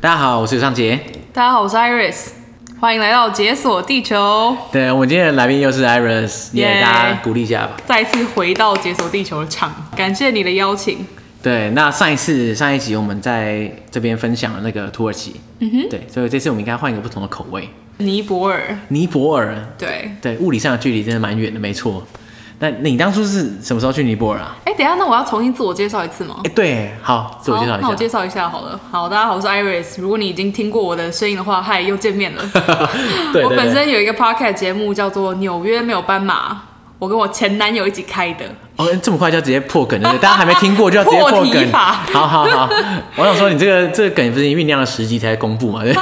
大家好，我是尚杰。大家好，我是 Iris，欢迎来到解锁地球。对，我们今天的来宾又是 Iris，也给大家鼓励一下吧。再次回到解锁地球的场，感谢你的邀请。对，那上一次上一集我们在这边分享了那个土耳其，嗯哼，对，所以这次我们应该换一个不同的口味。尼泊尔，尼泊尔，对对，物理上的距离真的蛮远的，没错。那你当初是什么时候去尼泊尔啊？哎、欸，等一下，那我要重新自我介绍一次吗？哎、欸，对，好，自我介绍一下。那我介绍一下好了。好，大家好，我是 Iris。如果你已经听过我的声音的话，嗨，又见面了。我本身有一个 podcast 节目叫做《纽约没有斑马》，我跟我前男友一起开的。哦，这么快就要直接破梗了？大家还没听过就要直接 破梗？好好好，我想说你这个这个梗不是酝酿了十集才公布嘛？对，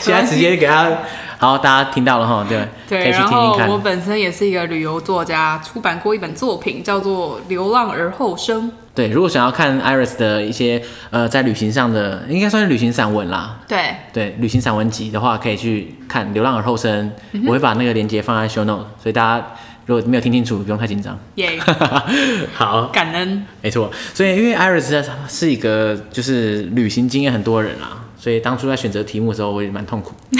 现在直接给他。好，大家听到了哈，对，对，可以去听听看。然后我本身也是一个旅游作家，出版过一本作品叫做《流浪而后生》。对，如果想要看 Iris 的一些呃在旅行上的，应该算是旅行散文啦。对，对，旅行散文集的话，可以去看《流浪而后生》嗯，我会把那个链接放在 Show Note，所以大家如果没有听清楚，不用太紧张。耶、好，感恩。没错，所以因为 Iris 是一个就是旅行经验很多的人啦。所以当初在选择题目的时候，我也蛮痛苦，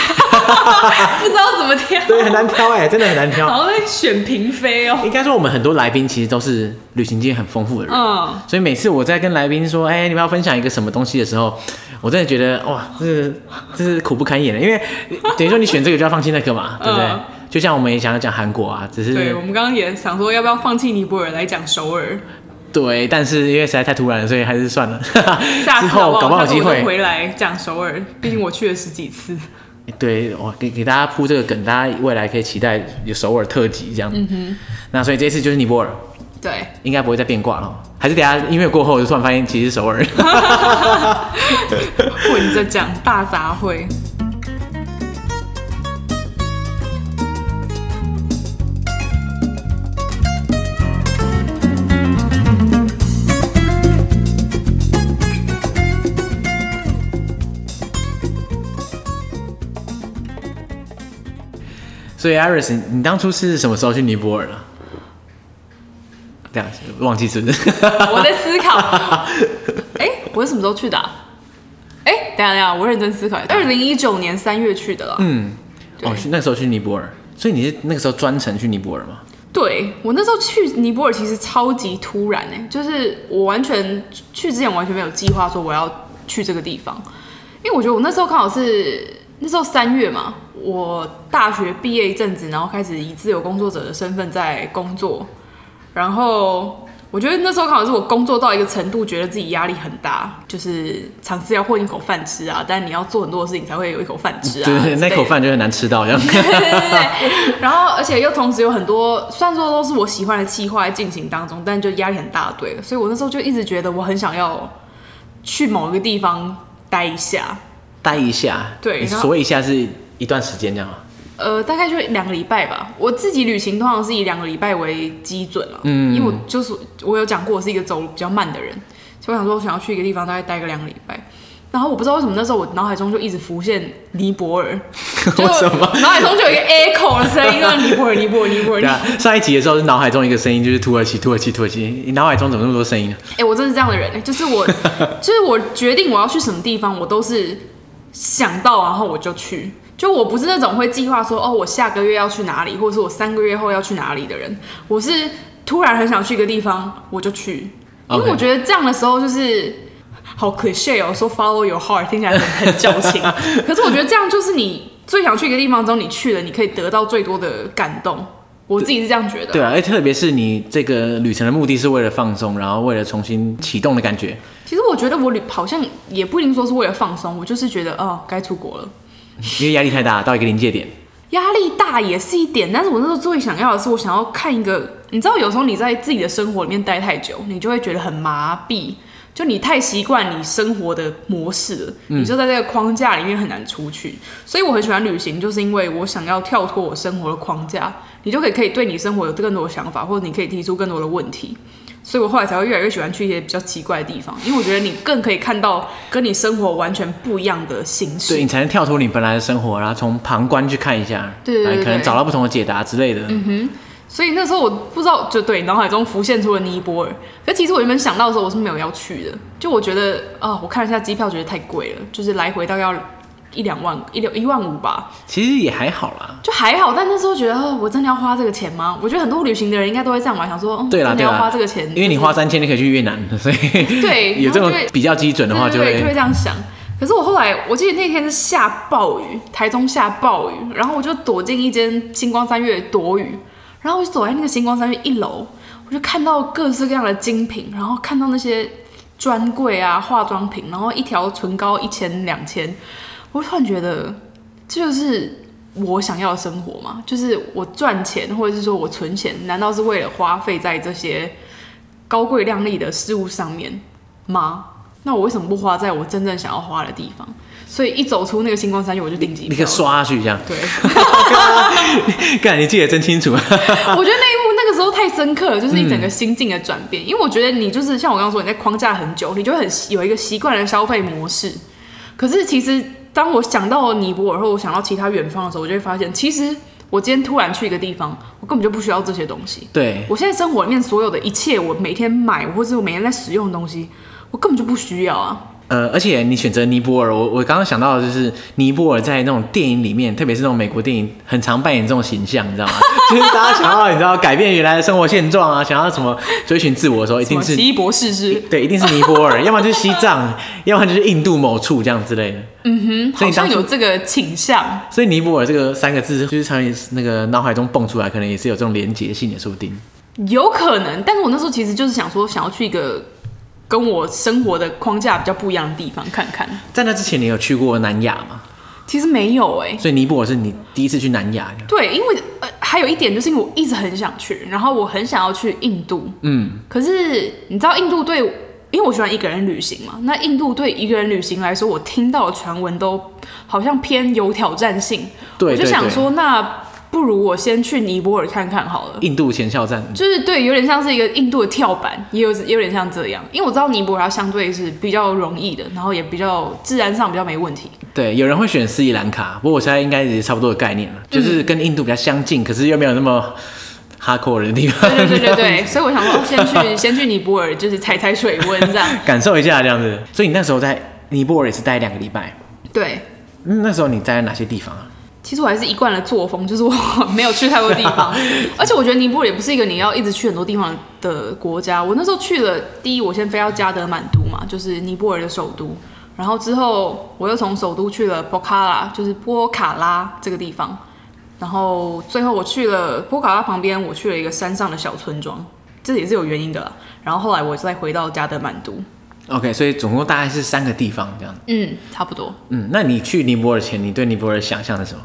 不知道怎么挑，对，很难挑哎，真的很难挑。然后在选嫔妃哦。应该说我们很多来宾其实都是旅行经验很丰富的人，嗯，所以每次我在跟来宾说，哎、欸，你们要分享一个什么东西的时候，我真的觉得哇，这是这是苦不堪言的，因为等于说你选这个就要放弃那个嘛，对不对？嗯、就像我们也想要讲韩国啊，只是对，我们刚刚也想说要不要放弃尼泊尔来讲首尔。对，但是因为实在太突然了，所以还是算了。下次 之后搞不好有机会回来讲首尔，毕竟我去了十几次。对，我给给大家铺这个梗，大家未来可以期待有首尔特辑这样。嗯哼。那所以这次就是尼泊尔。对。应该不会再变卦了，还是等下音乐过后我就突然发现其实是首尔。混着讲大杂烩。所以，Iris，你当初是什么时候去尼泊尔了？这样忘记是不是？我在思考。哎、欸，我是什么时候去的、啊？哎、欸，等下等下，我认真思考。二零一九年三月去的了。嗯，哦，那时候去尼泊尔，所以你是那个时候专程去尼泊尔吗？对，我那时候去尼泊尔其实超级突然哎，就是我完全去之前完全没有计划说我要去这个地方，因为我觉得我那时候刚好是。那时候三月嘛，我大学毕业一阵子，然后开始以自由工作者的身份在工作，然后我觉得那时候刚好是我工作到一个程度，觉得自己压力很大，就是尝试要混一口饭吃啊，但你要做很多的事情才会有一口饭吃啊，对对，那口饭就很难吃到这样。对对对，然后而且又同时有很多，虽然说都是我喜欢的计划在进行当中，但就压力很大，对，所以我那时候就一直觉得我很想要去某一个地方待一下。待一下，对，所以一下是一段时间这样吗？呃，大概就两个礼拜吧。我自己旅行通常是以两个礼拜为基准了，嗯，因为我就是我有讲过，我是一个走路比较慢的人，所以我想说，我想要去一个地方，大概待个两个礼拜。然后我不知道为什么那时候我脑海中就一直浮现尼泊尔，就脑海中就有一个 echo 的声音，说尼泊尔，尼泊尔，尼泊尔。对啊，上一集的时候是脑海中一个声音，就是土耳其，土耳其，土耳其。你脑海中怎么那么多声音呢？哎、欸，我真的是这样的人，就是我，就是我决定我要去什么地方，我都是。想到，然后我就去。就我不是那种会计划说，哦，我下个月要去哪里，或者是我三个月后要去哪里的人。我是突然很想去一个地方，我就去。因为我觉得这样的时候就是好 cliché 哦，说 follow your heart 听起来很很矫情。可是我觉得这样就是你最想去一个地方之后，你去了，你可以得到最多的感动。我自己是这样觉得。对啊，而特别是你这个旅程的目的是为了放松，然后为了重新启动的感觉。其实我觉得我旅好像也不一定说是为了放松，我就是觉得哦，该出国了，因为压力太大，到一个临界点。压力大也是一点，但是我那时候最想要的是，我想要看一个，你知道，有时候你在自己的生活里面待太久，你就会觉得很麻痹，就你太习惯你生活的模式了，你就在这个框架里面很难出去。嗯。所以我很喜欢旅行，就是因为我想要跳脱我生活的框架，你就可以可以对你生活有更多的想法，或者你可以提出更多的问题。所以我后来才会越来越喜欢去一些比较奇怪的地方，因为我觉得你更可以看到跟你生活完全不一样的形式。对，你才能跳脱你本来的生活，然后从旁观去看一下，对，对，对，对，可能找到不同的解答之类的。嗯哼，所以那时候我不知道，就对脑海中浮现出了尼泊尔。可其实我原本想到的时候，我是没有要去的。就我觉得啊、呃，我看了一下机票，觉得太贵了，就是来回大概要一两万，一两一万五吧。其实也还好啦，就还好。但那时候觉得，哦、我真的要花这个钱吗？我觉得很多旅行的人应该都会这样吧，想说，嗯，对啦，真的要花这个钱，因为你花三千，你可以去越南，所以对，有这种比较基准的话，就会就会这样想。可是我后来，我记得那天是下暴雨，台中下暴雨，然后我就躲进一间星光三月躲雨。然后我就走在那个星光三月一楼，我就看到各式各样的精品，然后看到那些专柜啊、化妆品，然后一条唇膏一千、两千，我突然觉得这就是我想要的生活嘛？就是我赚钱，或者是说我存钱，难道是为了花费在这些高贵亮丽的事物上面吗？那我为什么不花在我真正想要花的地方？所以一走出那个星光三月，我就订机票，你可以刷下去这样。对，干，你记得真清楚。我觉得那一幕那个时候太深刻了，就是一整个心境的转变。嗯、因为我觉得你就是像我刚刚说，你在框架很久，你就很有一个习惯的消费模式。可是其实当我想到尼泊尔，或我想到其他远方的时候，我就会发现，其实我今天突然去一个地方，我根本就不需要这些东西。对，我现在生活里面所有的一切，我每天买或者我每天在使用的东西，我根本就不需要啊。呃，而且你选择尼泊尔，我我刚刚想到的就是尼泊尔在那种电影里面，特别是那种美国电影，很常扮演这种形象，你知道吗？就是大家想要你知道改变原来的生活现状啊，想要什么追寻自我的时候，一定是奇异博士是？对，一定是尼泊尔，要么就是西藏，要么就是印度某处这样之类的。嗯哼，好像有这个倾向。所以尼泊尔这个三个字，就是从那个脑海中蹦出来，可能也是有这种连结性，的说不定。有可能，但是我那时候其实就是想说，想要去一个。跟我生活的框架比较不一样的地方看看。在那之前，你有去过南亚吗？其实没有哎、欸。所以尼泊尔是你第一次去南亚？对，因为呃还有一点就是因为我一直很想去，然后我很想要去印度。嗯。可是你知道印度对，因为我喜欢一个人旅行嘛，那印度对一个人旅行来说，我听到的传闻都好像偏有挑战性。对。我就想说那。不如我先去尼泊尔看看好了。印度前哨站就是对，有点像是一个印度的跳板，也有也有点像这样。因为我知道尼泊尔它相对是比较容易的，然后也比较自然上比较没问题。对，有人会选斯里兰卡，不过我现在应该也是差不多的概念了，就是跟印度比较相近，可是又没有那么 hardcore 的地方。对对对对对，所以我想说先去先去尼泊尔，就是踩踩水温这样，感受一下这样子。所以你那时候在尼泊尔也是待两个礼拜。对，那时候你在哪些地方啊？其实我还是一贯的作风，就是我没有去太多地方，而且我觉得尼泊尔也不是一个你要一直去很多地方的国家。我那时候去了，第一我先飞到加德满都嘛，就是尼泊尔的首都，然后之后我又从首都去了波卡拉，就是波卡拉这个地方，然后最后我去了波卡拉旁边，我去了一个山上的小村庄，这也是有原因的啦。然后后来我再回到加德满都。OK，所以总共大概是三个地方这样。嗯，差不多。嗯，那你去尼泊尔前，你对尼泊尔想象的什么？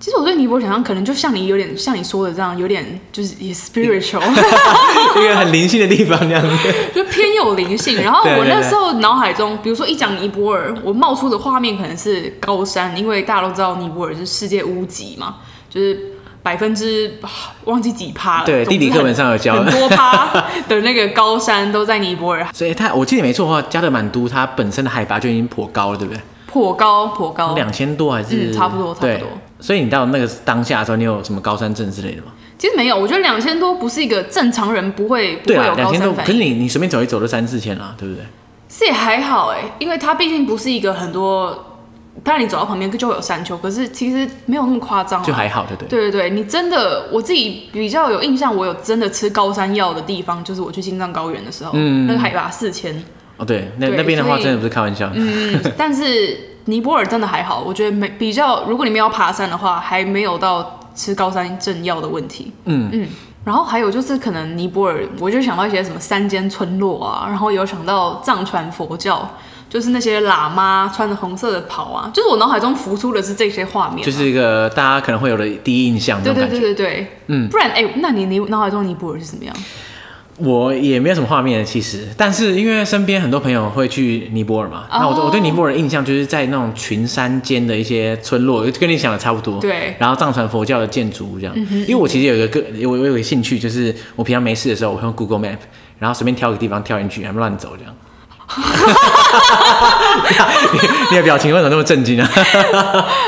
其实我对尼泊尔想象可能就像你有点像你说的这样，有点就是也 spiritual，一个很灵性的地方这样子，就偏有灵性。然后我那时候脑海中，比如说一讲尼泊尔，我冒出的画面可能是高山，因为大家都知道尼泊尔是世界屋脊嘛，就是百分之忘记几趴了。对，地理课本上有教很多趴的那个高山都在尼泊尔。所以它我记得没错的话，加德满都它本身的海拔就已经颇高了，对不对？颇高，颇高，两千多还是？嗯，差不多，差不多。所以你到那个当下的时候，你有什么高山症之类的吗？其实没有，我觉得两千多不是一个正常人不会不会有高山反应。对啊，两千多，可是你你随便走一走都三四千了，对不对？是也还好哎，因为它毕竟不是一个很多，当然你走到旁边就会有山丘，可是其实没有那么夸张，就还好，对不对？对对对，你真的我自己比较有印象，我有真的吃高山药的地方，就是我去青藏高原的时候，嗯，那个海拔四千。哦，对，那那边的话真的不是开玩笑。嗯，但是。尼泊尔真的还好，我觉得没比较。如果你们要爬山的话，还没有到吃高山症药的问题。嗯嗯。然后还有就是，可能尼泊尔，我就想到一些什么山间村落啊，然后有想到藏传佛教，就是那些喇嘛穿着红色的袍啊，就是我脑海中浮出的是这些画面，就是一个大家可能会有的第一印象。对对对对对，嗯。不然，哎、欸，那你你脑海中尼泊尔是什么样？我也没有什么画面其实，但是因为身边很多朋友会去尼泊尔嘛，oh. 那我我对尼泊尔的印象就是在那种群山间的一些村落，跟你想的差不多。对。然后藏传佛教的建筑物这样，嗯、因为我其实有一个个，我我有个兴趣，就是我平常没事的时候，我会用 Google Map，然后随便挑个地方跳进去，然后乱走这样。你的表情为什么那么震惊啊？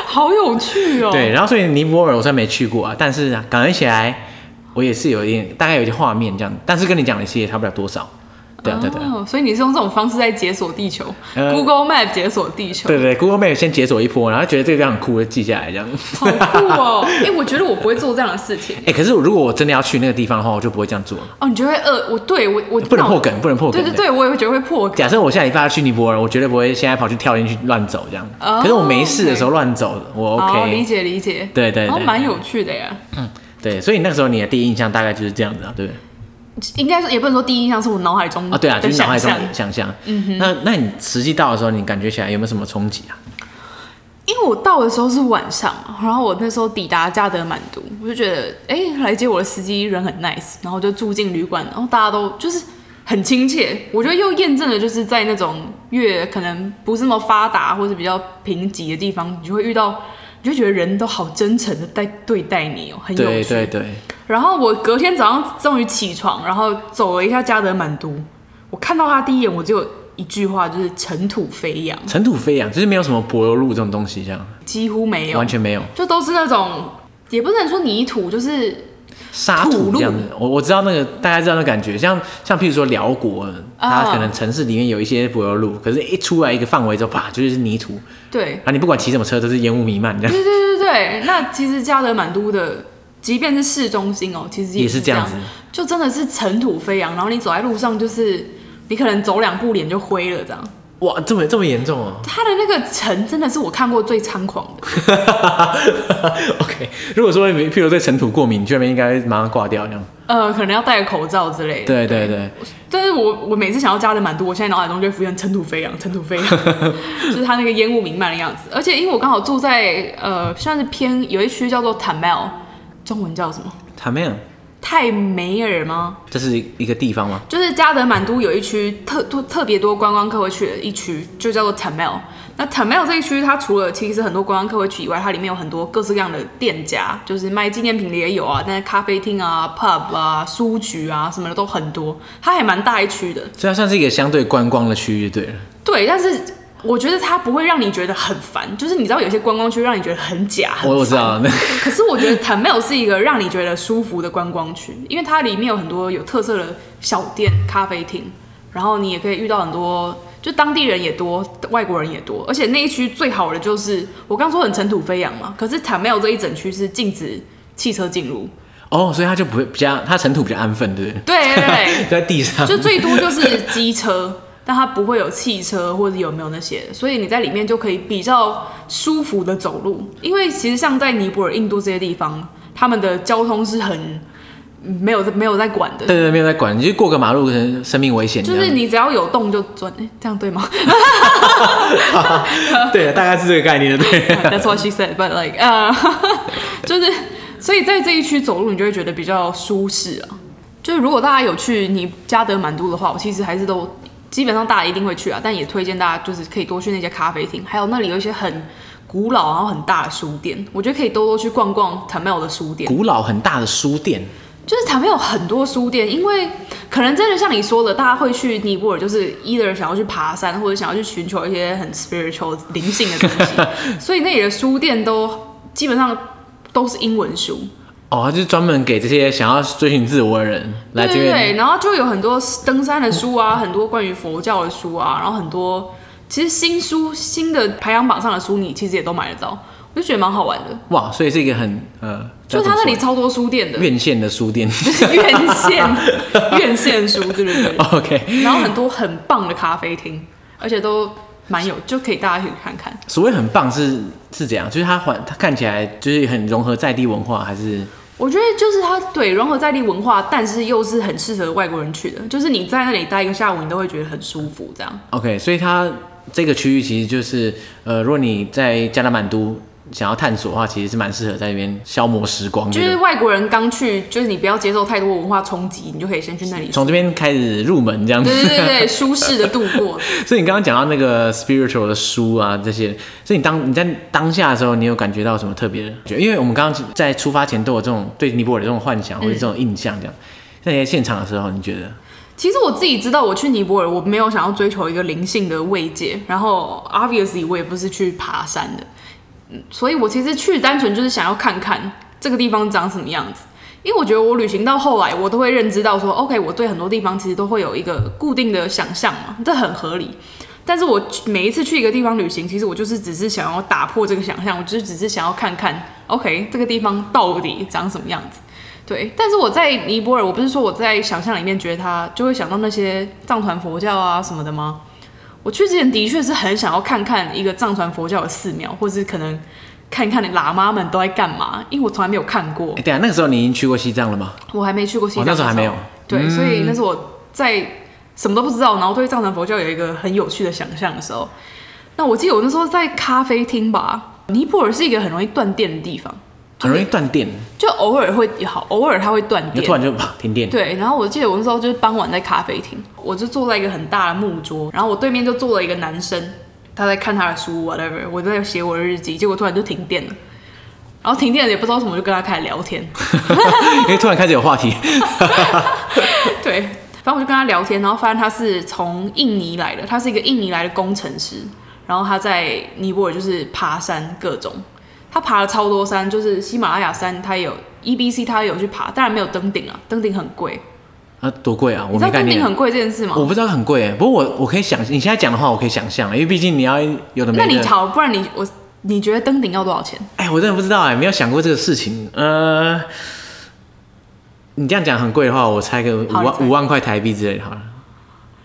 好有趣哦。对，然后所以尼泊尔我虽然没去过啊，但是感觉起来。我也是有一点大概有一些画面这样，但是跟你讲的其实也差不了多少。对啊对对，所以你是用这种方式在解锁地球，Google Map 解锁地球。对对，Google Map 先解锁一波，然后觉得这个地方很酷，就记下来这样。好酷哦！哎，我觉得我不会做这样的事情。哎，可是如果我真的要去那个地方的话，我就不会这样做。哦，你就会饿？我对我我不能破梗，不能破梗。对对对，我也会觉得会破梗。假设我下礼拜要去尼泊尔，我绝对不会现在跑去跳进去乱走这样。可是我没事的时候乱走，我 OK。理解理解。对对对，蛮有趣的呀。嗯，对，所以那个时候你的第一印象大概就是这样子啊，对不对？应该说也不能说第一印象是我脑海中啊，对啊，就是脑海中想象。嗯哼，那那你实际到的时候，你感觉起来有没有什么冲击啊？因为我到的时候是晚上，然后我那时候抵达加德满都，我就觉得，哎、欸，来接我的司机人很 nice，然后就住进旅馆，然后大家都就是很亲切。我觉得又验证了，就是在那种越可能不是那么发达或者比较贫瘠的地方，你就会遇到。你就觉得人都好真诚的在对待你哦，很有趣。对对对。然后我隔天早上终于起床，然后走了一下加德满都。我看到他第一眼，我只有一句话，就是尘土飞扬。尘土飞扬，就是没有什么柏油路这种东西，这样。几乎没有，完全没有，就都是那种，也不能说泥土，就是。沙土这样子，我我知道那个大家知道那感觉，像像譬如说辽国，它可能城市里面有一些柏油路，可是一出来一个范围之后，啪就是泥土。对，啊，你不管骑什么车都是烟雾弥漫这样。对对对对，那其实加德满都的，即便是市中心哦，其实也是这样子，就真的是尘土飞扬，然后你走在路上，就是你可能走两步脸就灰了这样。哇，这么这么严重哦！它的那个尘真的是我看过最猖狂的。OK，如果说譬如对尘土过敏，你这边应该马上挂掉这样。呃，可能要戴个口罩之类的。对对对。但是我我每次想要加的蛮多，我现在脑海中就会浮现尘土飞扬，尘土飞扬，就是它那个烟雾弥漫的样子。而且因为我刚好住在呃，算是偏有一区叫做 Thamel，中文叫什么？Thamel。泰梅尔吗？这是一个地方吗？就是加德满都有一区特特特别多观光客会去的一区，就叫做 Thamel。那 Thamel 这一区，它除了其实很多观光客会去以外，它里面有很多各式各样的店家，就是卖纪念品的也有啊，但是咖啡厅啊、pub 啊、书局啊什么的都很多，它还蛮大一区的。所以它算是一个相对观光的区域，对了。对，但是。我觉得它不会让你觉得很烦，就是你知道有些观光区让你觉得很假。我知道。可是我觉得 Thamel 是一个让你觉得舒服的观光区，因为它里面有很多有特色的小店、咖啡厅，然后你也可以遇到很多，就当地人也多，外国人也多。而且那一区最好的就是我刚说很尘土飞扬嘛，可是 Thamel 这一整区是禁止汽车进入。哦，所以它就不会比较，它尘土比较安分，对不对？对对对，在地上，就最多就是机车。但它不会有汽车或者有没有那些，所以你在里面就可以比较舒服的走路。因为其实像在尼泊尔、印度这些地方，他们的交通是很没有没有在管的。对对，没有在管，你就过个马路可能生命危险。就是你只要有动就转，欸，这样对吗？对，大概是这个概念，对。That's what she said, but like，呃，就是所以在这一区走路，你就会觉得比较舒适啊。就是如果大家有去你加德满都的话，我其实还是都。基本上大家一定会去啊，但也推荐大家就是可以多去那些咖啡厅，还有那里有一些很古老然后很大的书店，我觉得可以多多去逛逛 Thamel 的书店。古老很大的书店，就是 Thamel 有很多书店，因为可能真的像你说的，大家会去尼泊尔，就是 either 想要去爬山，或者想要去寻求一些很 spiritual 灵性的东西，所以那里的书店都基本上都是英文书。哦，就是专门给这些想要追寻自我的人来这边。对，对，然后就有很多登山的书啊，很多关于佛教的书啊，然后很多其实新书新的排行榜上的书，你其实也都买得到，我就觉得蛮好玩的。哇，所以是一个很呃，就是他那里超多书店的，院线的书店，院线院线书，对不对？OK。然后很多很棒的咖啡厅，而且都蛮有，就可以大家去看看。所谓很棒是是怎样，就是它环它看起来就是很融合在地文化，还是？我觉得就是它对融合在地文化，但是又是很适合外国人去的。就是你在那里待一个下午，你都会觉得很舒服，这样。OK，所以它这个区域其实就是，呃，如果你在加拉满都。想要探索的话，其实是蛮适合在那边消磨时光。就是外国人刚去，就是你不要接受太多文化冲击，你就可以先去那里，从这边开始入门这样子。对对对，舒适的度过。所以你刚刚讲到那个 spiritual 的书啊，这些，所以你当你在当下的时候，你有感觉到什么特别的？因为我们刚刚在出发前都有这种对尼泊尔的这种幻想或者这种印象，这样。在、嗯、现场的时候，你觉得？其实我自己知道，我去尼泊尔，我没有想要追求一个灵性的慰藉，然后 obviously 我也不是去爬山的。所以，我其实去单纯就是想要看看这个地方长什么样子，因为我觉得我旅行到后来，我都会认知到说，OK，我对很多地方其实都会有一个固定的想象嘛，这很合理。但是我每一次去一个地方旅行，其实我就是只是想要打破这个想象，我就是只是想要看看，OK，这个地方到底长什么样子。对，但是我在尼泊尔，我不是说我在想象里面觉得他就会想到那些藏传佛教啊什么的吗？我去之前的确是很想要看看一个藏传佛教的寺庙，或是可能。看一看你喇嘛们都在干嘛，因为我从来没有看过。哎，对啊，那个时候你已经去过西藏了吗？我还没去过西藏，那时候还没有。对，嗯、所以那是我在什么都不知道，然后对藏传佛教有一个很有趣的想象的时候。那我记得我那时候在咖啡厅吧，尼泊尔是一个很容易断电的地方，很容易断电，就偶尔会好，偶尔它会断电，突然就啪停电。对，然后我记得我那时候就是傍晚在咖啡厅，我就坐在一个很大的木桌，然后我对面就坐了一个男生。他在看他的书，whatever，我在写我的日记，结果突然就停电了，然后停电了也不知道什么，就跟他开始聊天，因为突然开始有话题，对，反正我就跟他聊天，然后发现他是从印尼来的，他是一个印尼来的工程师，然后他在尼泊尔就是爬山各种，他爬了超多山，就是喜马拉雅山，他有 EBC，他有去爬，当然没有登顶啊，登顶很贵。啊，多贵啊！我没概念。你知道登顶很贵这件事吗？我不知道很贵哎，不过我我可以想，你现在讲的话，我可以想象，因为毕竟你要有的没的。那你好，不然你我你觉得登顶要多少钱？哎，我真的不知道哎，没有想过这个事情。呃，你这样讲很贵的话，我猜个五万五万块台币之类的，好了，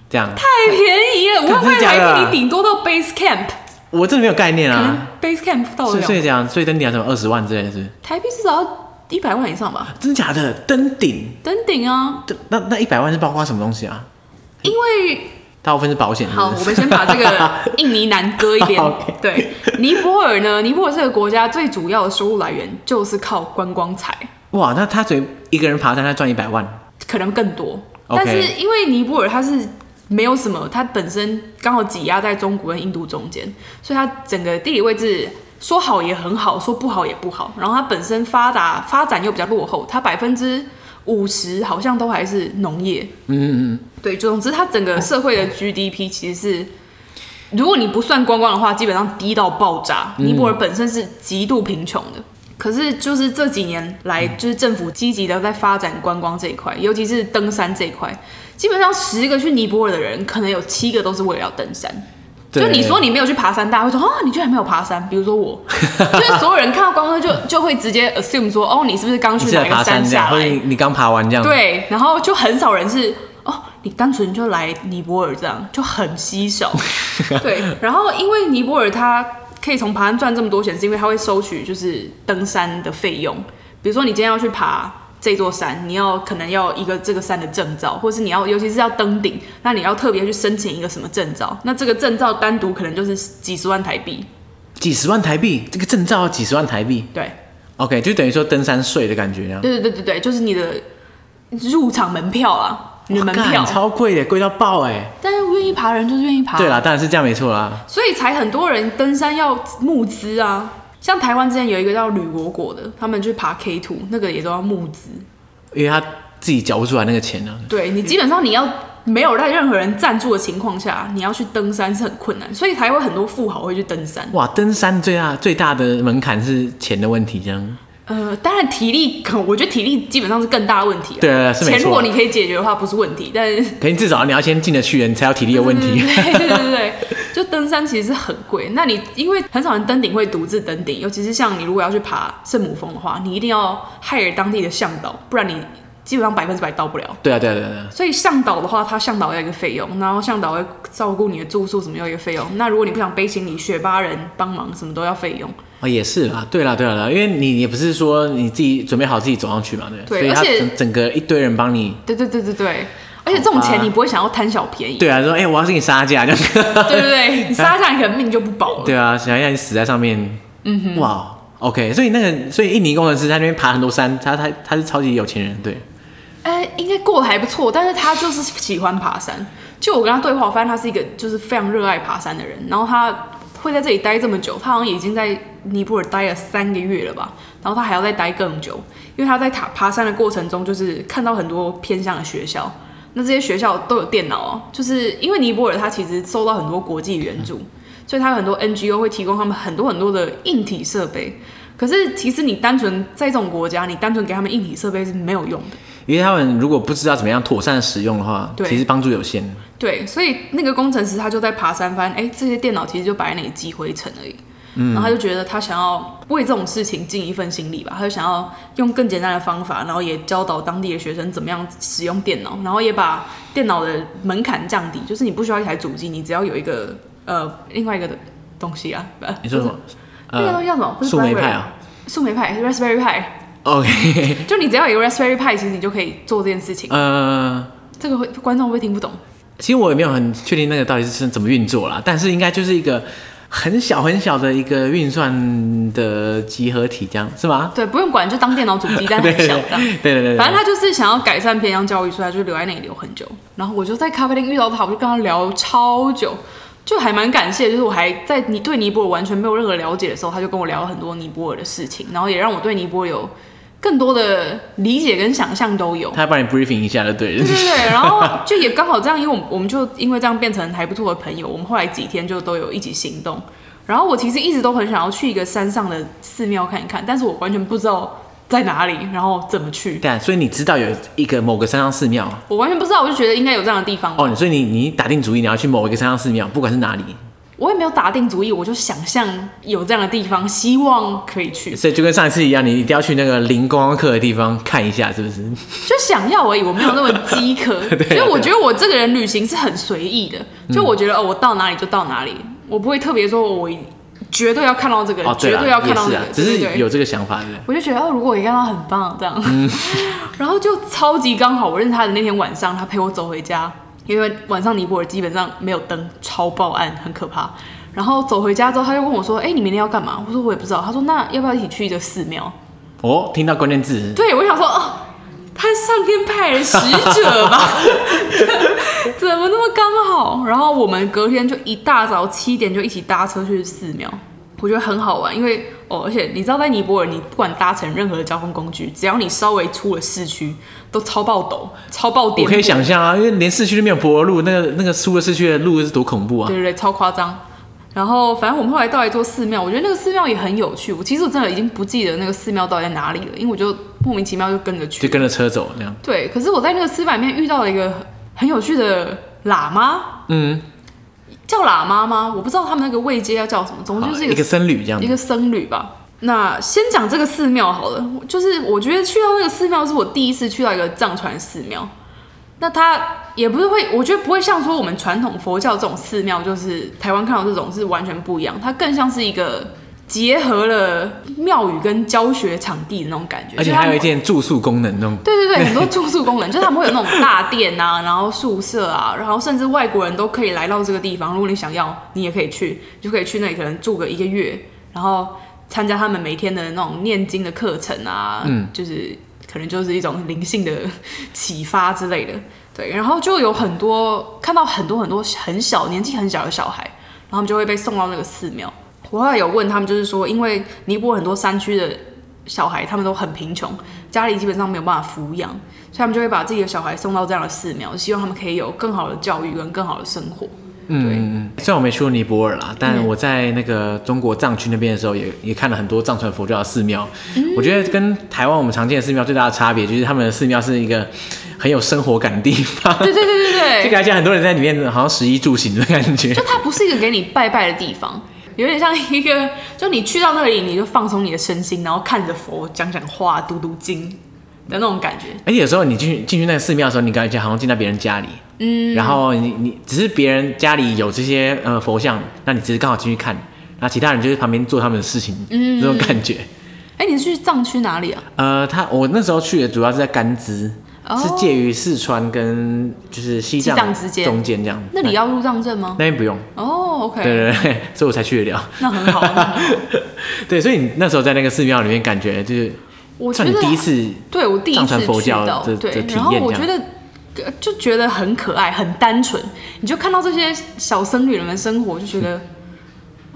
这样。太便宜了，五万块台币，你顶多到 base camp。我真的没有概念啊。base camp 到了。所以这样，所以登顶要什么二十万之类的是？台币至少要。一百万以上吧？真的假的？登顶？登顶啊！那那一百万是包括什么东西啊？因为大部分是保险。好，我们先把这个 印尼男搁一边。对，尼泊尔呢？尼泊尔这个国家最主要的收入来源就是靠观光财。哇，那他只一个人爬山，他赚一百万？可能更多。但是因为尼泊尔它是没有什么，它本身刚好挤压在中国跟印度中间，所以它整个地理位置。说好也很好，说不好也不好。然后它本身发达发展又比较落后，它百分之五十好像都还是农业。嗯嗯嗯，对，总之它整个社会的 GDP 其实是，如果你不算观光的话，基本上低到爆炸。尼泊尔本身是极度贫穷的，可是就是这几年来，就是政府积极的在发展观光这一块，尤其是登山这一块，基本上十个去尼泊尔的人，可能有七个都是为了要登山。就你说你没有去爬山，大家会说啊，你居然没有爬山。比如说我，就是所有人看到光哥就就会直接 assume 说，哦，你是不是刚去哪个山下来？你刚爬完这样。对，然后就很少人是哦，你单纯就来尼泊尔这样，就很稀少。对，然后因为尼泊尔它可以从爬山赚这么多钱，是因为它会收取就是登山的费用。比如说你今天要去爬。这座山，你要可能要一个这个山的证照，或是你要，尤其是要登顶，那你要特别去申请一个什么证照？那这个证照单独可能就是几十万台币。几十万台币，这个证照要几十万台币？对，OK，就等于说登山税的感觉啊。对对对对对，就是你的入场门票啊，你的门票超贵的，贵到爆哎！但是愿意爬人就是愿意爬。对啦，当然是这样没错啦。所以才很多人登山要募资啊。像台湾之前有一个叫吕果果的，他们去爬 K Two，那个也都要募资，因为他自己缴不出来那个钱呢、啊。对，你基本上你要没有在任何人赞助的情况下，你要去登山是很困难，所以才会很多富豪会去登山。哇，登山最大最大的门槛是钱的问题，这样。呃，当然体力，我觉得体力基本上是更大的问题、啊。对，对，对，是没错。钱如果你可以解决的话，不是问题，但是肯定至少你要先进得去，你才有体力的问题。嗯、对对对对，就登山其实是很贵。那你因为很少人登顶会独自登顶，尤其是像你如果要去爬圣母峰的话，你一定要 hire 当地的向导，不然你基本上百分之百到不了。对啊对啊对啊。对啊，所以向导的话，他向导要一个费用，然后向导会照顾你的住宿什么要一个费用。那如果你不想背行李，雪巴人帮忙什么都要费用。啊、哦，也是啦，对啦，对啦，因为你也不是说你自己准备好自己走上去嘛，对，对，所以他整整个一堆人帮你，对对对对对，而且这种钱你不会想要贪小便宜，对啊，说哎、欸，我要是你杀价，这样，对对对，你杀价你可能命就不保了，对啊，想要你死在上面，嗯哼，哇，OK，所以那个，所以印尼工程师在那边爬很多山，他他他是超级有钱人，对，哎、欸，应该过得还不错，但是他就是喜欢爬山，就我跟他对话，我发现他是一个就是非常热爱爬山的人，然后他。会在这里待这么久，他好像已经在尼泊尔待了三个月了吧，然后他还要再待更久，因为他在爬爬山的过程中，就是看到很多偏向的学校，那这些学校都有电脑哦，就是因为尼泊尔他其实受到很多国际援助，所以他有很多 NGO 会提供他们很多很多的硬体设备，可是其实你单纯在这种国家，你单纯给他们硬体设备是没有用的，因为他们如果不知道怎么样妥善使用的话，对。其实帮助有限。对，所以那个工程师他就在爬山，发现哎，这些电脑其实就摆在那里积灰尘而已。嗯，然后他就觉得他想要为这种事情尽一份心力吧，他就想要用更简单的方法，然后也教导当地的学生怎么样使用电脑，然后也把电脑的门槛降低，就是你不需要一台主机，你只要有一个呃另外一个的东西啊。你说什么？那个东西叫什么？树莓派啊？树莓派，Raspberry Pi。OK，就你只要有一个 Raspberry Pi，其实你就可以做这件事情。呃，这个会观众会听不懂？其实我也没有很确定那个到底是怎么运作啦，但是应该就是一个。很小很小的一个运算的集合体，这样是吗？对，不用管，就当电脑主机，但很小的。对对对，对。反正他就是想要改善偏向教育，所以他就留在那里留很久。然后我就在咖啡厅遇到他，我就跟他聊超久，就还蛮感谢。就是我还在你对尼泊尔完全没有任何了解的时候，他就跟我聊了很多尼泊尔的事情，然后也让我对尼泊尔有。更多的理解跟想象都有，他还帮你 briefing 一下就对了。对对对，然后 就也刚好这样，因为我们我们就因为这样变成还不错的朋友，我们后来几天就都有一起行动。然后我其实一直都很想要去一个山上的寺庙看一看，但是我完全不知道在哪里，然后怎么去。对啊，所以你知道有一个某个山上寺庙？我完全不知道，我就觉得应该有这样的地方。哦，所以你你打定主意你要去某一个山上寺庙，不管是哪里。我也没有打定主意，我就想象有这样的地方，希望可以去。所以就跟上一次一样，你一定要去那个零观光客的地方看一下，是不是？就想要而已，我没有那么饥渴。所以我觉得我这个人旅行是很随意的，就我觉得哦，我到哪里就到哪里，我不会特别说我绝对要看到这个，绝对要看到这个，只是有这个想法的。我就觉得哦，如果我看到很棒这样，然后就超级刚好，我认识他的那天晚上，他陪我走回家。因为晚上尼泊尔基本上没有灯，超爆暗，很可怕。然后走回家之后，他就问我说：“哎，你明天要干嘛？”我说：“我也不知道。”他说：“那要不要一起去一个寺庙？”哦，听到关键字。对，我想说哦，他上天派来的使者吧？怎么那么刚好？然后我们隔天就一大早七点就一起搭车去寺庙。我觉得很好玩，因为哦，而且你知道，在尼泊尔，你不管搭乘任何的交通工具，只要你稍微出了市区，都超爆陡、超爆点。我可以想象啊，因为连市区都没有柏油路，那个那个出了市区的路是多恐怖啊！对对对，超夸张。然后，反正我们后来到一座寺庙，我觉得那个寺庙也很有趣。我其实我真的已经不记得那个寺庙到底在哪里了，因为我就莫名其妙就跟着去，就跟着车走那样。对，可是我在那个寺庙里面遇到了一个很有趣的喇嘛。嗯。叫喇嘛吗？我不知道他们那个位阶要叫什么，总之就是一个，僧侣这样，一个僧侣吧。那先讲这个寺庙好了，就是我觉得去到那个寺庙是我第一次去到一个藏传寺庙。那它也不是会，我觉得不会像说我们传统佛教这种寺庙，就是台湾看到这种是完全不一样，它更像是一个。结合了庙宇跟教学场地的那种感觉，而且还有一件住宿功能那种。对对对，很多住宿功能，就是他们会有那种大殿啊，然后宿舍啊，然后甚至外国人都可以来到这个地方。如果你想要，你也可以去，就可以去那里可能住个一个月，然后参加他们每天的那种念经的课程啊，嗯，就是可能就是一种灵性的启发之类的。对，然后就有很多看到很多很多很小年纪很小的小孩，然后他们就会被送到那个寺庙。我后来有问他们，就是说，因为尼泊尔很多山区的小孩，他们都很贫穷，家里基本上没有办法抚养，所以他们就会把自己的小孩送到这样的寺庙，希望他们可以有更好的教育跟更好的生活。嗯嗯，虽然我没去过尼泊尔啦，但我在那个中国藏区那边的时候也，也也看了很多藏传佛教的寺庙。嗯、我觉得跟台湾我们常见的寺庙最大的差别，就是他们的寺庙是一个很有生活感的地方。对对对对对，就感觉很多人在里面好像食衣住行的感觉。就它不是一个给你拜拜的地方。有点像一个，就你去到那里，你就放松你的身心，然后看着佛讲讲话、读读经的那种感觉。而且有时候你进去进去那个寺庙的时候，你感觉好像进到别人家里，嗯，然后你你只是别人家里有这些呃佛像，那你只是刚好进去看，然后其他人就在旁边做他们的事情，嗯，这种感觉。哎、欸，你是去藏区哪里啊？呃，他我那时候去的主要是在甘孜。是介于四川跟就是西藏之间中间这样。那里要入藏证吗？那边不用。哦、oh,，OK。对对对，所以我才去得了。那很好。很 好对，所以你那时候在那个寺庙里面，感觉就是，我觉得第一次，对我第一次佛教的对，然后我觉得就觉得很可爱，很单纯。你就看到这些小僧侣们生活，就觉得。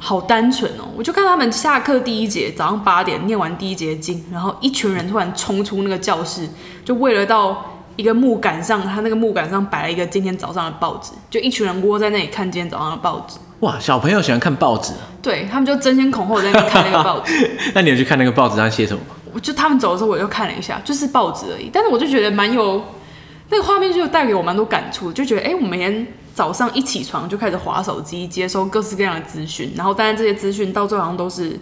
好单纯哦！我就看他们下课第一节，早上八点念完第一节经，然后一群人突然冲出那个教室，就为了到一个木杆上，他那个木杆上摆了一个今天早上的报纸，就一群人窝在那里看今天早上的报纸，哇，小朋友喜欢看报纸，对他们就争先恐后在那边看那个报纸。那你有去看那个报纸上写什么吗？我就他们走的时候，我就看了一下，就是报纸而已。但是我就觉得蛮有那个画面，就带给我蛮多感触，就觉得哎，我每天早上一起床就开始划手机，接收各式各样的资讯，然后当然这些资讯到最后好像都是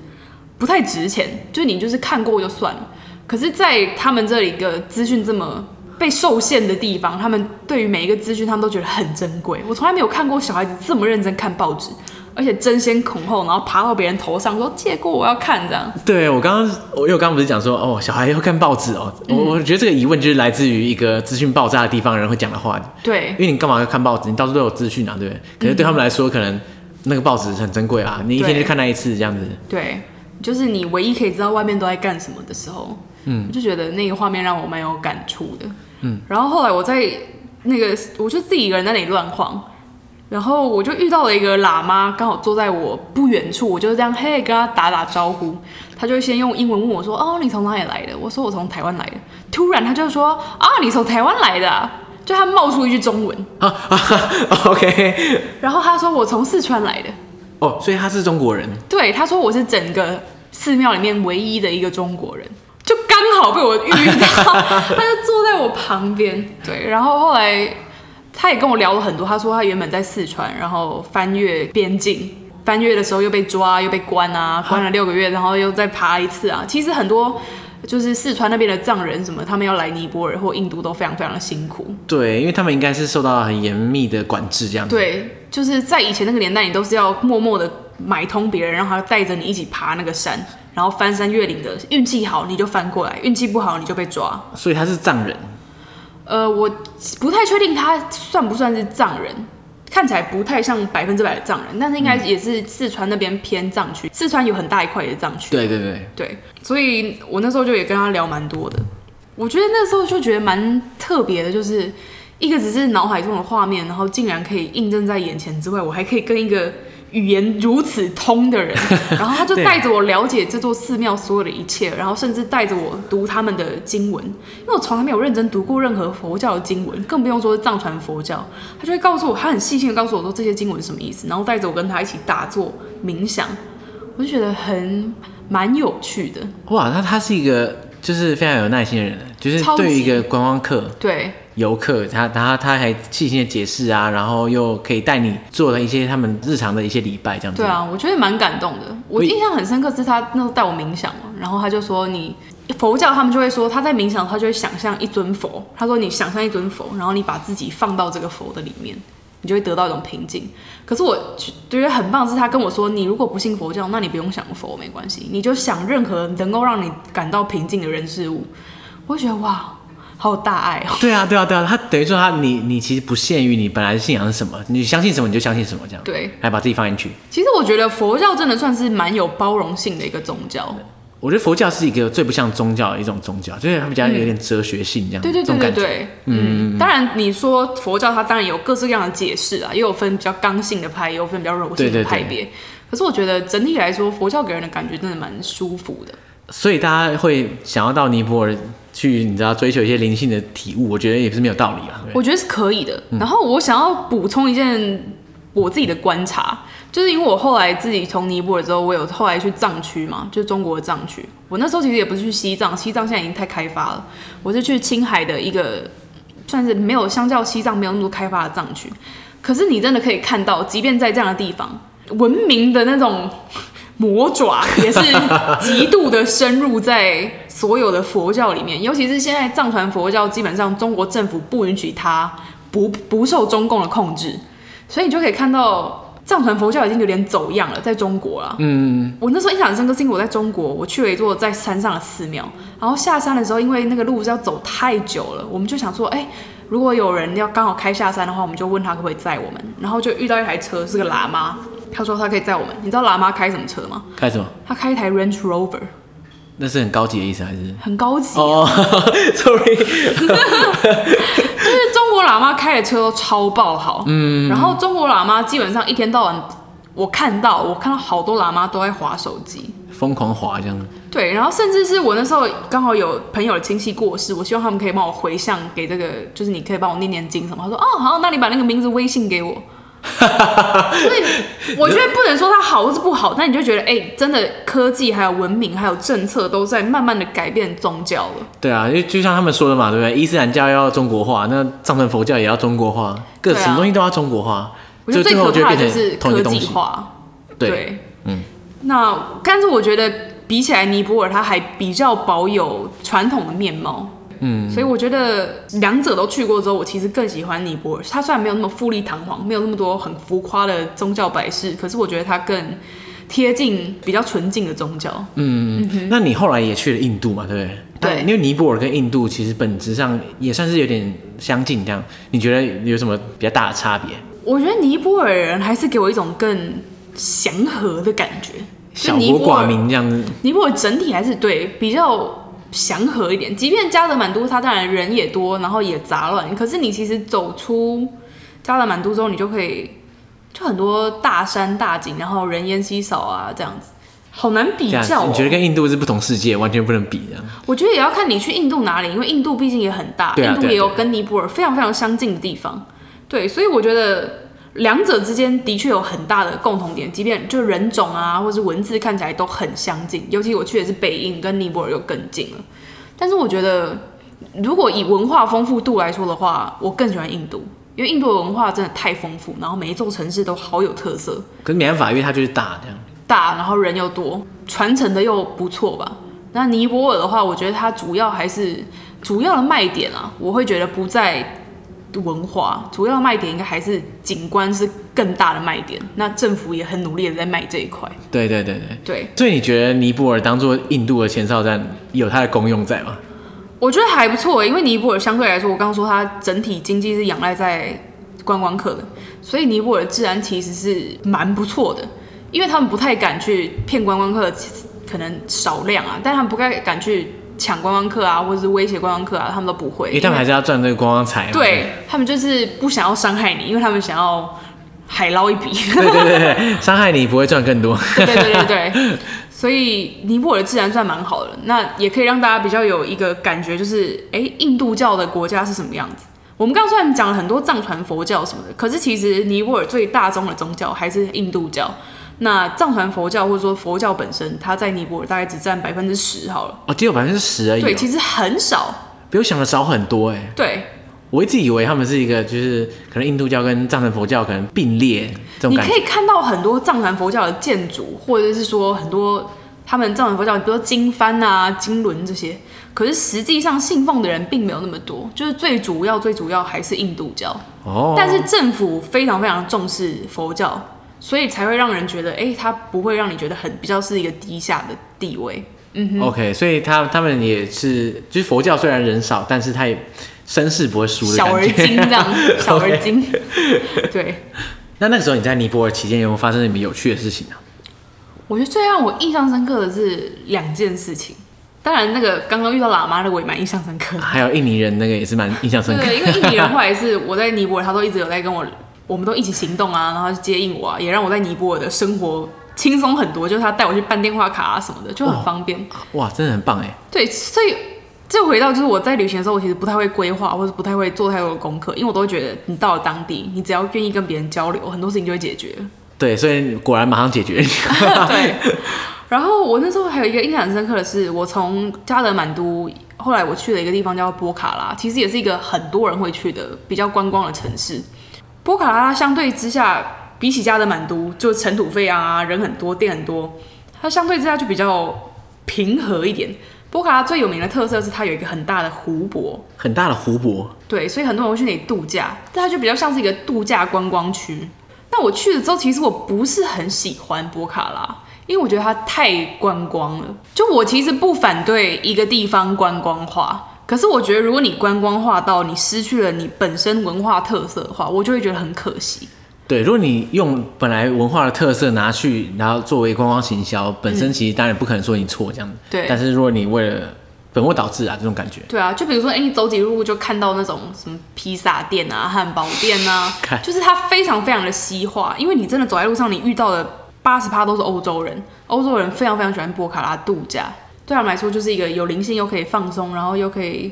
不太值钱，就你就是看过就算了。可是，在他们这里一个资讯这么被受限的地方，他们对于每一个资讯，他们都觉得很珍贵。我从来没有看过小孩子这么认真看报纸，而且争先恐后，然后爬到别人头上说：“借过，我要看。”这样。对，我刚刚，我因为我刚刚不是讲说，哦，小孩要看报纸哦。我、嗯、我觉得这个疑问就是来自于一个资讯爆炸的地方人会讲的话。对，因为你干嘛要看报纸？你到处都有资讯啊，对不对？可是对他们来说，可能那个报纸很珍贵啊，你一天就看那一次这样子。对，就是你唯一可以知道外面都在干什么的时候。嗯，我就觉得那个画面让我蛮有感触的。嗯，然后后来我在那个，我就自己一个人在那里乱晃，然后我就遇到了一个喇嘛，刚好坐在我不远处，我就这样嘿跟他打打招呼，他就先用英文问我说：“哦，你从哪里来的？”我说：“我从台湾来的。”突然他就说：“啊，你从台湾来的啊？”就他冒出一句中文啊啊，OK。然后他说：“我从四川来的。”哦，所以他是中国人。对，他说我是整个寺庙里面唯一的一个中国人。就刚好被我遇到，他就坐在我旁边，对，然后后来他也跟我聊了很多，他说他原本在四川，然后翻越边境，翻越的时候又被抓，又被关啊，关了六个月，然后又再爬一次啊。其实很多就是四川那边的藏人什么，他们要来尼泊尔或印度都非常非常的辛苦。对，因为他们应该是受到很严密的管制这样子。对，就是在以前那个年代，你都是要默默的买通别人，让他带着你一起爬那个山。然后翻山越岭的，运气好你就翻过来，运气不好你就被抓。所以他是藏人。呃，我不太确定他算不算是藏人，看起来不太像百分之百的藏人，但是应该也是四川那边偏藏区。四川有很大一块也是藏区。对对对对，所以我那时候就也跟他聊蛮多的。我觉得那时候就觉得蛮特别的，就是一个只是脑海中的画面，然后竟然可以印证在眼前之外，我还可以跟一个。语言如此通的人，然后他就带着我了解这座寺庙所有的一切，然后甚至带着我读他们的经文，因为我从来没有认真读过任何佛教的经文，更不用说是藏传佛教。他就会告诉我，他很细心的告诉我说这些经文是什么意思，然后带着我跟他一起打坐冥想，我就觉得很蛮有趣的。哇，那他是一个就是非常有耐心的人，就是对于一个观光客，对。游客，他他他还细心的解释啊，然后又可以带你做了一些他们日常的一些礼拜，这样子。对啊，我觉得蛮感动的。我印象很深刻是他那时候带我冥想嘛，然后他就说你佛教他们就会说他在冥想，他就会想象一尊佛。他说你想象一尊佛，然后你把自己放到这个佛的里面，你就会得到一种平静。可是我觉得很棒是他跟我说，你如果不信佛教，那你不用想佛没关系，你就想任何能够让你感到平静的人事物。我觉得哇。好大爱哦！对啊，对啊，对啊，他等于说他你你其实不限于你本来信仰是什么，你相信什么你就相信什么这样。对，还把自己放进去。其实我觉得佛教真的算是蛮有包容性的一个宗教。我觉得佛教是一个最不像宗教的一种宗教，就是它比较有点哲学性这样。对对对对对，嗯。当然你说佛教它当然有各式各样的解释啊，也有分比较刚性的派，也有分比较柔性的派别。可是我觉得整体来说，佛教给人的感觉真的蛮舒服的。所以大家会想要到尼泊尔。去你知道追求一些灵性的体悟，我觉得也不是没有道理啊。我觉得是可以的。然后我想要补充一件我自己的观察，就是因为我后来自己从尼泊尔之后，我有后来去藏区嘛，就是中国的藏区。我那时候其实也不是去西藏，西藏现在已经太开发了。我是去青海的一个算是没有相较西藏没有那么多开发的藏区。可是你真的可以看到，即便在这样的地方，文明的那种魔爪也是极度的深入在。所有的佛教里面，尤其是现在藏传佛教，基本上中国政府不允许它不不受中共的控制，所以你就可以看到藏传佛教已经有点走样了，在中国了。嗯，我那时候印象很深刻，是因为我在中国，我去了一座在山上的寺庙，然后下山的时候，因为那个路是要走太久了，我们就想说，哎、欸，如果有人要刚好开下山的话，我们就问他可不可以载我们，然后就遇到一台车，是个喇嘛，他说他可以载我们。你知道喇嘛开什么车吗？开什么？他开一台 Range Rover。那是很高级的意思还是？很高级哦、啊 oh,，sorry，就是中国喇嘛开的车都超爆好，嗯，然后中国喇嘛基本上一天到晚，我看到我看到好多喇嘛都在划手机，疯狂划这样。对，然后甚至是我那时候刚好有朋友的亲戚过世，我希望他们可以帮我回向给这个，就是你可以帮我念念经什么。他说哦好，那你把那个名字微信给我，所以 我觉得不能说它好或是不好，但你就觉得，哎、欸，真的科技还有文明还有政策都在慢慢的改变宗教了。对啊，因为就像他们说的嘛，对不对？伊斯兰教要中国化，那藏传佛教也要中国化，各什么东西都要中国化。啊、我觉得最可怕的就是科技化。对，对，嗯。那但是我觉得比起来，尼泊尔它还比较保有传统的面貌。嗯，所以我觉得两者都去过之后，我其实更喜欢尼泊尔。它虽然没有那么富丽堂皇，没有那么多很浮夸的宗教摆饰，可是我觉得它更贴近比较纯净的宗教。嗯，嗯，那你后来也去了印度嘛？对不对？对，因为尼泊尔跟印度其实本质上也算是有点相近，这样你觉得有什么比较大的差别？我觉得尼泊尔人还是给我一种更祥和的感觉，小国寡民这样子。尼泊尔整体还是对比较。祥和一点，即便加德满都，它当然人也多，然后也杂乱。可是你其实走出加德满都之后，你就可以就很多大山大景，然后人烟稀少啊，这样子，好难比较喔。你觉得跟印度是不同世界，完全不能比？我觉得也要看你去印度哪里，因为印度毕竟也很大，印度也有跟尼泊尔非常非常相近的地方。对，所以我觉得。两者之间的确有很大的共同点，即便就人种啊，或是文字看起来都很相近。尤其我去的是北印，跟尼泊尔又更近了。但是我觉得，如果以文化丰富度来说的话，我更喜欢印度，因为印度的文化真的太丰富，然后每一座城市都好有特色。可是没办法，因为它就是大这样。大，然后人又多，传承的又不错吧。那尼泊尔的话，我觉得它主要还是主要的卖点啊，我会觉得不在。文化主要卖点应该还是景观是更大的卖点，那政府也很努力的在卖这一块。对对对对对。所以你觉得尼泊尔当做印度的前哨站有它的功用在吗？我觉得还不错，因为尼泊尔相对来说，我刚刚说它整体经济是仰赖在观光客的，所以尼泊尔治安其实是蛮不错的，因为他们不太敢去骗观光客，可能少量啊，但他们不太敢去。抢观光客啊，或者是威胁观光客啊，他们都不会。因为他们还是要赚这个观光财。对，他们就是不想要伤害你，因为他们想要海捞一笔。对对对对，伤害你不会赚更多。对对对对对，所以尼泊尔的治安算蛮好的，那也可以让大家比较有一个感觉，就是哎，印度教的国家是什么样子？我们刚刚虽然讲了很多藏传佛教什么的，可是其实尼泊尔最大宗的宗教还是印度教。那藏传佛教或者说佛教本身，它在尼泊尔大概只占百分之十好了。哦，只有百分之十而已。对，其实很少，比我想的少很多哎。对，我一直以为他们是一个，就是可能印度教跟藏传佛教可能并列这种。你可以看到很多藏传佛教的建筑，或者是说很多他们藏传佛教，比如说经幡啊、经轮这些，可是实际上信奉的人并没有那么多，就是最主要、最主要还是印度教。哦。但是政府非常非常重视佛教。所以才会让人觉得，哎、欸，他不会让你觉得很比较是一个低下的地位。嗯哼。OK，所以他他们也是，就是佛教虽然人少，但是他也声势不会输的小而精这样，小而精。对。那那个时候你在尼泊尔期间有没有发生什么有趣的事情呢？我觉得最让我印象深刻的是两件事情。当然，那个刚刚遇到喇嘛的我也蛮印象深刻的。还有印尼人那个也是蛮印象深刻的。对，因为印尼人后来是我在尼泊尔，他都一直有在跟我。我们都一起行动啊，然后去接应我啊，也让我在尼泊尔的生活轻松很多。就是他带我去办电话卡啊什么的，就很方便。哇，真的很棒哎。对，所以就回到就是我在旅行的时候，我其实不太会规划，或者不太会做太多的功课，因为我都会觉得你到了当地，你只要愿意跟别人交流，很多事情就会解决。对，所以果然马上解决。对。然后我那时候还有一个印象很深刻的是，我从加德满都，后来我去了一个地方叫波卡拉，其实也是一个很多人会去的比较观光的城市。波卡拉相对之下，比起加德满都，就尘土飞扬啊，人很多，店很多，它相对之下就比较平和一点。波卡拉最有名的特色是它有一个很大的湖泊，很大的湖泊，对，所以很多人会去那里度假，但它就比较像是一个度假观光区。那我去了之后，其实我不是很喜欢波卡拉，因为我觉得它太观光了。就我其实不反对一个地方观光化。可是我觉得，如果你观光化到你失去了你本身文化特色的话，我就会觉得很可惜。对，如果你用本来文化的特色拿去，然后作为观光行销，本身其实当然不可能说你错这样子。对。但是如果你为了本末倒置啊，这种感觉。对啊，就比如说，哎，你走几路就看到那种什么披萨店啊、汉堡店啊，就是它非常非常的西化，因为你真的走在路上，你遇到的八十趴都是欧洲人，欧洲人非常非常喜欢波卡拉度假。对他们来说，就是一个有灵性又可以放松，然后又可以，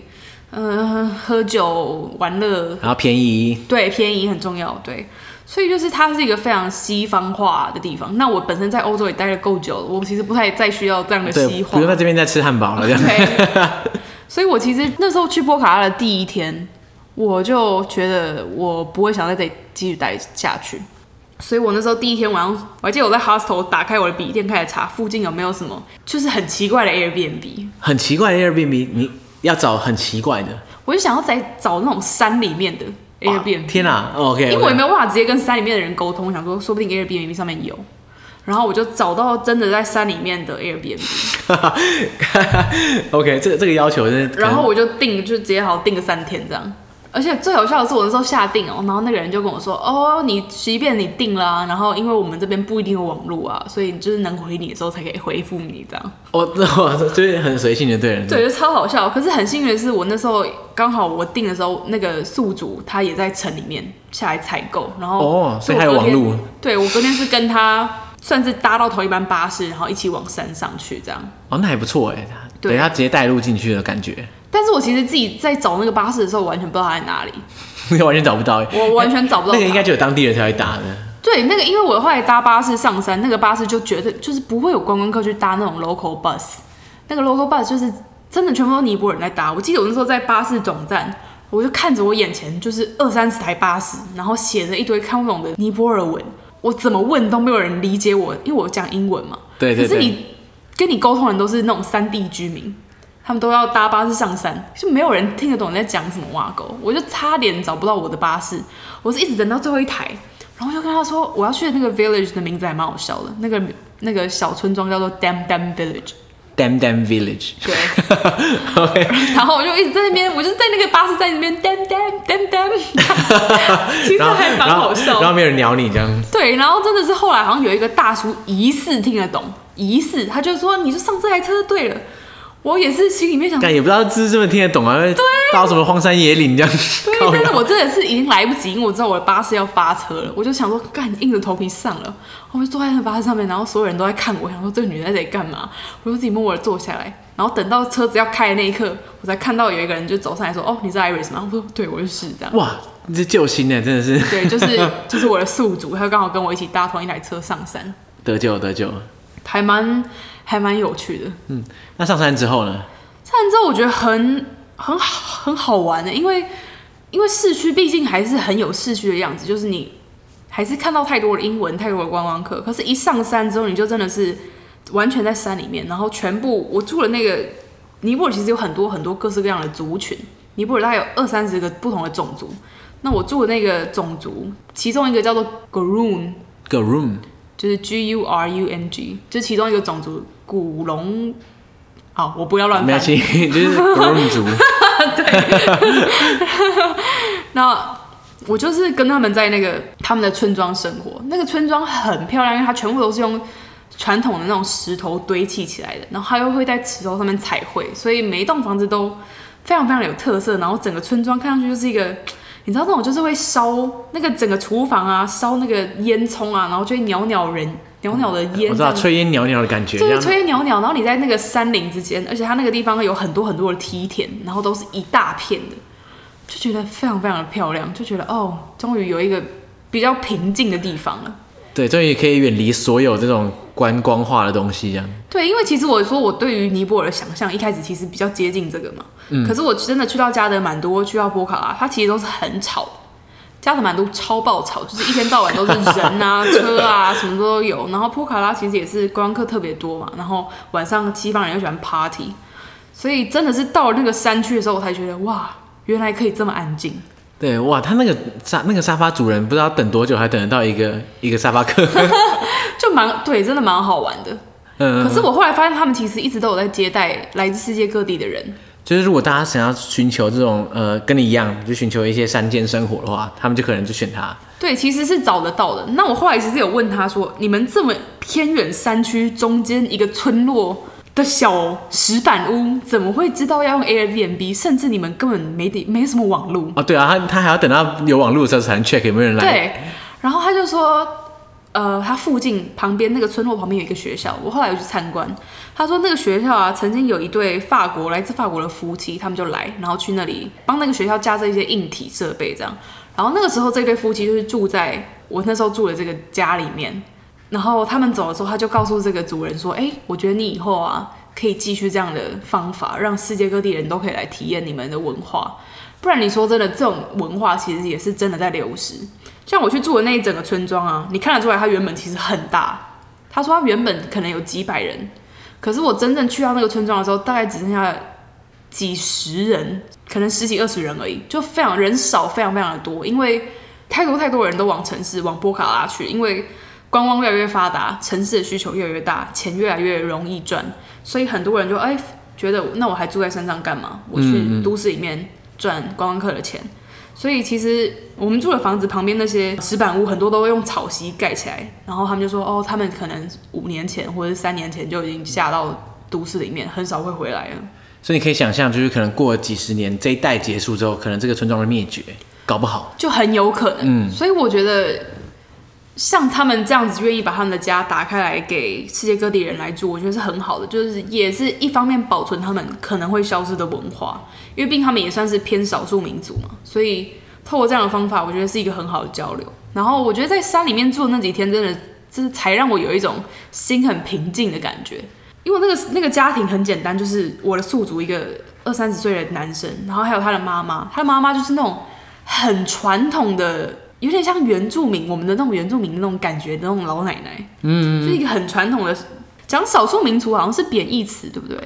嗯、呃，喝酒玩乐，然后便宜。对，便宜很重要。对，所以就是它是一个非常西方化的地方。那我本身在欧洲也待了够久了，我其实不太再需要这样的西化。不用在这边再吃汉堡了，这样。Okay. 所以我其实那时候去波卡拉的第一天，我就觉得我不会想在这里继续待下去。所以我那时候第一天晚上，我还记得我在 hostel 打开我的笔电开始查附近有没有什么就是很奇怪的 Airbnb。很奇怪的 Airbnb，你要找很奇怪的。我就想要在找那种山里面的 Airbnb。天哪，OK，因为我也没有办法直接跟山里面的人沟通，我想说说不定 Airbnb 上面有。然后我就找到真的在山里面的 Airbnb。OK，这个这个要求是。然后我就订，就直接好订个三天这样。而且最好笑的是，我那时候下定哦，然后那个人就跟我说：“哦，你即便你订了，然后因为我们这边不一定有网络啊，所以就是能回你的时候才可以回复你这样。”哦，哇，就是很随性的对人。对，就超好笑。可是很幸运的是，我那时候刚好我定的时候，那个宿主他也在城里面下来采购，然后哦，所以还有网络。对，我昨天是跟他算是搭到同一班巴士，然后一起往山上去这样。哦，那还不错哎，对，他直接带路进去的感觉。但是我其实自己在找那个巴士的时候，我完全不知道它在哪里，你 完全找不到。我完全找不到。那个应该就有当地人才会搭的。对，那个因为我后来搭巴士上山，那个巴士就觉得就是不会有观光客去搭那种 local bus，那个 local bus 就是真的全部都尼泊尔人在搭。我记得我那时候在巴士总站，我就看着我眼前就是二三十台巴士，然后写着一堆看不懂的尼泊尔文，我怎么问都没有人理解我，因为我讲英文嘛。对对对。可是你跟你沟通的人都是那种山地居民。他们都要搭巴士上山，就没有人听得懂你在讲什么挖沟，我就差点找不到我的巴士，我是一直等到最后一台，然后就跟他说我要去的那个 village 的名字还蛮好笑的，那个那个小村庄叫做 Dam Dam Village，Dam Dam Village，对，OK，然后我就一直在那边，我就在那个巴士站那边 Dam Dam Dam Dam，其实还蛮好笑，然后没有人鸟你这样，对，然后真的是后来好像有一个大叔疑似听得懂，疑似他就说你就上这台车就对了。我也是心里面想，但也不知道是这么听得懂啊，对，到什么荒山野岭这样。对，但是我真的是已经来不及，因为我知道我的巴士要发车了，我就想说，干，硬着头皮上了。我就坐在那个巴士上面，然后所有人都在看我，想说这个女人在这里干嘛？我就自己默默的坐下来，然后等到车子要开的那一刻，我才看到有一个人就走上来说：“哦，你是 Iris 吗？”我说：“对，我就是这样。”哇，你是救星呢，真的是。对，就是 就是我的宿主，他刚好跟我一起搭同一台车上山，得救得救，还蛮还蛮有趣的。嗯，那上山之后呢？上山之后，我觉得很很好很好玩的，因为因为市区毕竟还是很有市区的样子，就是你还是看到太多的英文，太多的观光客。可是，一上山之后，你就真的是完全在山里面，然后全部我住的那个尼泊尔其实有很多很多各式各样的族群，尼泊尔大概有二三十个不同的种族。那我住的那个种族，其中一个叫做 Gurung，Gurung 就是 G U R U N G，就是其中一个种族古龙。好，我不要乱翻。没关系，就是古龙族。对。那我就是跟他们在那个他们的村庄生活。那个村庄很漂亮，因为它全部都是用传统的那种石头堆砌起来的，然后它又会在石头上面彩绘，所以每一栋房子都非常非常有特色。然后整个村庄看上去就是一个，你知道那种就是会烧那个整个厨房啊，烧那个烟囱啊，然后就会袅袅人。袅袅的烟，我知道炊烟袅袅的感觉，就是炊烟袅袅。然后你在那个山林之间，而且它那个地方有很多很多的梯田，然后都是一大片的，就觉得非常非常的漂亮，就觉得哦，终于有一个比较平静的地方了。对，终于可以远离所有这种观光化的东西，这样。对，因为其实我说我对于尼泊尔的想象，一开始其实比较接近这个嘛。嗯。可是我真的去到加德满都，去到波卡拉，它其实都是很吵。加德满都超爆吵，就是一天到晚都是人啊、车啊，什么都有。然后波卡拉其实也是观光客特别多嘛，然后晚上西方人又喜欢 party，所以真的是到了那个山区的时候，我才觉得哇，原来可以这么安静。对，哇，他那个沙那个沙发主人不知道等多久，还等得到一个一个沙发客，就蛮对，真的蛮好玩的。嗯，可是我后来发现，他们其实一直都有在接待来自世界各地的人。就是如果大家想要寻求这种呃跟你一样，就寻求一些山间生活的话，他们就可能就选他。对，其实是找得到的。那我后来其实有问他说，你们这么偏远山区中间一个村落的小石板屋，怎么会知道要用 Airbnb？甚至你们根本没得没什么网络哦，对啊，他他还要等到有网络的时候才能 check 有没有人来。对，然后他就说。呃，他附近旁边那个村落旁边有一个学校，我后来有去参观。他说那个学校啊，曾经有一对法国来自法国的夫妻，他们就来，然后去那里帮那个学校架设一些硬体设备，这样。然后那个时候这对夫妻就是住在我那时候住的这个家里面。然后他们走的时候，他就告诉这个主人说：“哎，我觉得你以后啊，可以继续这样的方法，让世界各地人都可以来体验你们的文化。不然你说真的，这种文化其实也是真的在流失。像我去住的那一整个村庄啊，你看得出来，它原本其实很大。他说他原本可能有几百人，可是我真正去到那个村庄的时候，大概只剩下几十人，可能十几二十人而已，就非常人少，非常非常的多，因为太多太多人都往城市往波卡拉去，因为。”观光越来越发达，城市的需求越来越大，钱越来越容易赚，所以很多人就哎觉得，那我还住在山上干嘛？我去都市里面赚观光客的钱。嗯嗯。所以其实我们住的房子旁边那些石板屋，很多都用草席盖起来。然后他们就说，哦，他们可能五年前或者三年前就已经下到都市里面，很少会回来了。所以你可以想象，就是可能过了几十年，这一代结束之后，可能这个村庄会灭绝，搞不好就很有可能。嗯，所以我觉得。像他们这样子愿意把他们的家打开来给世界各地人来住，我觉得是很好的，就是也是一方面保存他们可能会消失的文化，因为毕竟他们也算是偏少数民族嘛，所以透过这样的方法，我觉得是一个很好的交流。然后我觉得在山里面住的那几天，真的就是才让我有一种心很平静的感觉，因为那个那个家庭很简单，就是我的宿主一个二三十岁的男生，然后还有他的妈妈，他的妈妈就是那种很传统的。有点像原住民，我们的那种原住民的那种感觉的那种老奶奶，嗯，是一个很传统的。讲少数民族好像是贬义词，对不对？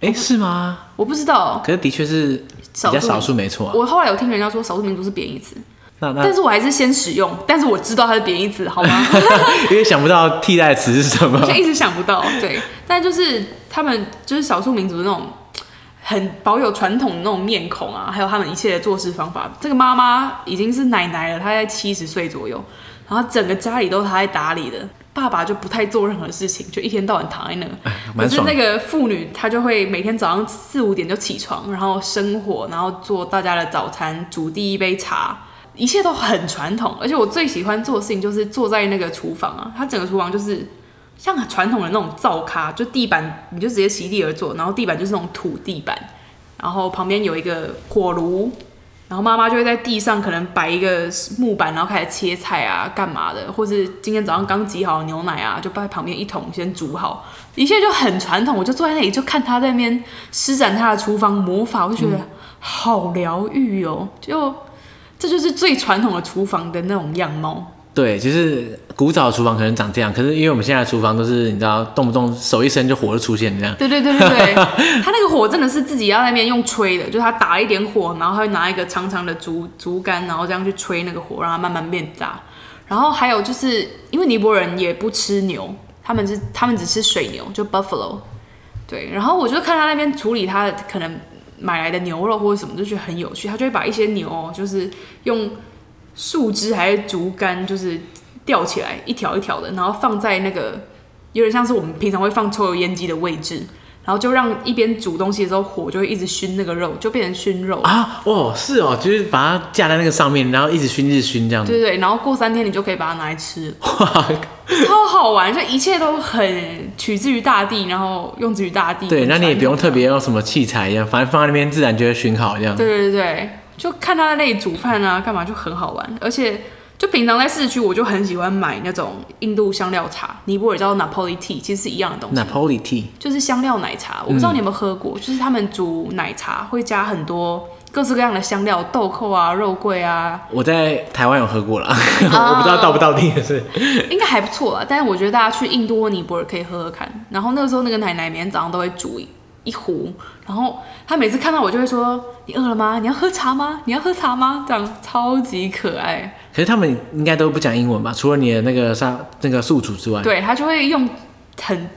哎、欸，是吗？我不知道。可是的确是比较少数，没错、啊。我后来有听人家说少数民族是贬义词，那那但是我还是先使用，但是我知道它是贬义词，好吗？因为想不到替代词是什么，就一直想不到。对，但就是他们就是少数民族的那种。很保有传统的那种面孔啊，还有他们一切的做事方法。这个妈妈已经是奶奶了，她在七十岁左右，然后整个家里都是她在打理的。爸爸就不太做任何事情，就一天到晚躺在那。可是那个妇女，她就会每天早上四五点就起床，然后生火，然后做大家的早餐，煮第一杯茶，一切都很传统。而且我最喜欢做的事情就是坐在那个厨房啊，她整个厨房就是。像很传统的那种灶咖，就地板你就直接席地而坐，然后地板就是那种土地板，然后旁边有一个火炉，然后妈妈就会在地上可能摆一个木板，然后开始切菜啊，干嘛的，或是今天早上刚挤好的牛奶啊，就放在旁边一桶先煮好，一切就很传统。我就坐在那里就看他在那边施展他的厨房魔法，我就觉得好疗愈哦，就这就是最传统的厨房的那种样貌。对，就是古早厨房可能长这样，可是因为我们现在的厨房都是你知道，动不动手一伸就火就出现这样。对对对对对，他 那个火真的是自己要在那边用吹的，就是他打了一点火，然后他会拿一个长长的竹竹竿，然后这样去吹那个火，让它慢慢变大。然后还有就是因为尼泊尔人也不吃牛，他们是他们只吃水牛，就 buffalo。对，然后我就看他那边处理他可能买来的牛肉或者什么，就觉得很有趣。他就会把一些牛就是用。树枝还是竹竿，就是吊起来一条一条的，然后放在那个有点像是我们平常会放抽油烟机的位置，然后就让一边煮东西的时候火就会一直熏那个肉，就变成熏肉啊！哦，是哦，就是把它架在那个上面，然后一直熏一直熏这样子。对对，然后过三天你就可以把它拿来吃，哇，超好玩！就一切都很取自于大地，然后用之于大地。对，那你也不用特别用什么器材一样，反正放在那边自然就会熏烤这样。对对对。就看他在那里煮饭啊，干嘛就很好玩。而且就平常在市区，我就很喜欢买那种印度香料茶，尼泊尔叫 Napoli Tea，其实是一样的东西。Napoli Tea 就是香料奶茶，我不知道你有没有喝过，嗯、就是他们煮奶茶会加很多各式各样的香料，豆蔻啊、肉桂啊。我在台湾有喝过了，我不知道到不到地是。应该还不错啊，但是我觉得大家去印度或尼泊尔可以喝喝看。然后那个时候那个奶奶每天早上都会煮一壶，然后她每次看到我就会说：“你饿了吗？你要喝茶吗？你要喝茶吗？”这样超级可爱。可是他们应该都不讲英文吧？除了你的那个上那个宿主之外，对，他就会用很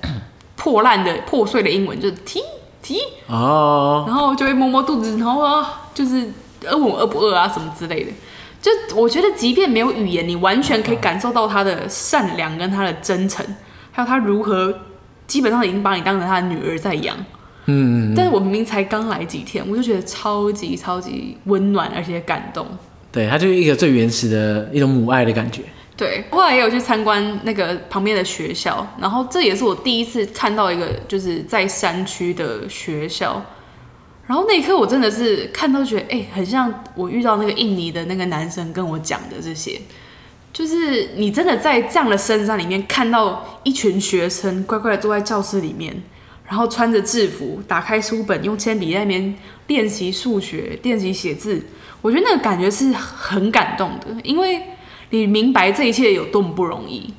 破烂的破碎的英文，就是 tea tea 哦，然后就会摸摸肚子，然后就是问我饿不饿啊什么之类的。就我觉得，即便没有语言，你完全可以感受到他的善良跟他的真诚，还有他如何基本上已经把你当成他的女儿在养。嗯，但是我明明才刚来几天，我就觉得超级超级温暖，而且感动。对，它就是一个最原始的一种母爱的感觉。对，后来也有去参观那个旁边的学校，然后这也是我第一次看到一个就是在山区的学校。然后那一刻我真的是看到觉得，哎、很像我遇到那个印尼的那个男生跟我讲的这些。就是你真的在这样的深山里面看到一群学生乖乖的坐在教室里面，然后穿着制服，打开书本，用铅笔在那边练习数学、练习写字，我觉得那个感觉是很感动的，因为你明白这一切有多么不容易，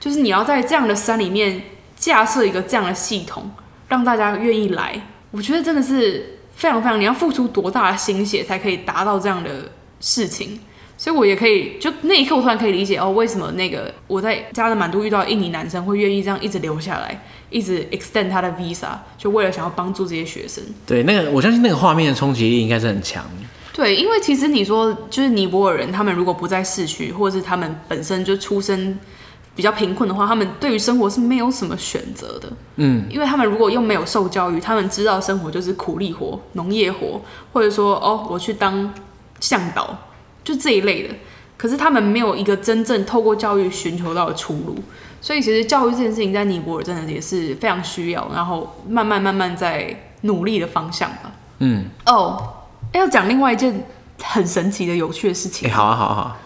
就是你要在这样的山里面架设一个这样的系统，让大家愿意来，我觉得真的是非常非常，你要付出多大的心血才可以达到这样的事情。所以，我也可以就那一刻，我突然可以理解哦，为什么那个我在加德满都遇到印尼男生会愿意这样一直留下来，一直 extend 他的 visa，就为了想要帮助这些学生。对，那个我相信那个画面的冲击力应该是很强。对，因为其实你说就是尼泊尔人，他们如果不在市区，或者是他们本身就出身比较贫困的话，他们对于生活是没有什么选择的。嗯，因为他们如果又没有受教育，他们知道生活就是苦力活、农业活，或者说哦，我去当向导。就这一类的，可是他们没有一个真正透过教育寻求到的出路，所以其实教育这件事情在尼泊尔真的也是非常需要，然后慢慢慢慢在努力的方向吧。嗯，哦，要讲另外一件很神奇的有趣的事情。哎、欸，好啊，好啊，好啊。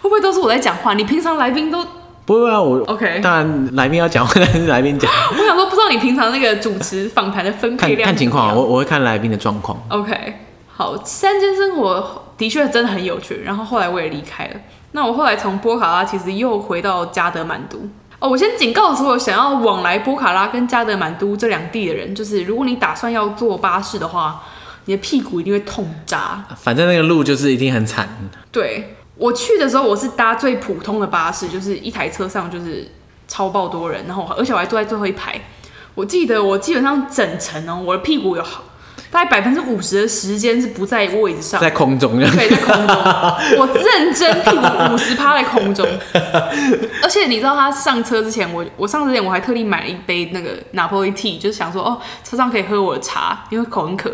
会不会都是我在讲话？你平常来宾都不会啊，我 OK。当然来宾要讲话，但是来宾讲。我想说，不知道你平常那个主持访谈的分配量看，看情况，我我会看来宾的状况。OK。好，三间生活的确真的很有趣。然后后来我也离开了。那我后来从波卡拉其实又回到加德满都。哦，我先警告所有想要往来波卡拉跟加德满都这两地的人，就是如果你打算要坐巴士的话，你的屁股一定会痛炸。反正那个路就是一定很惨。对，我去的时候，我是搭最普通的巴士，就是一台车上就是超爆多人，然后而且我还坐在最后一排。我记得我基本上整程哦，我的屁股有好。大概百分之五十的时间是不在位置上，在空中。对，在空中。我认真屁股五十趴在空中。而且你知道，他上车之前，我我上车之前我还特地买了一杯那个 Napoli Tea，就是想说哦，车上可以喝我的茶，因为口很渴。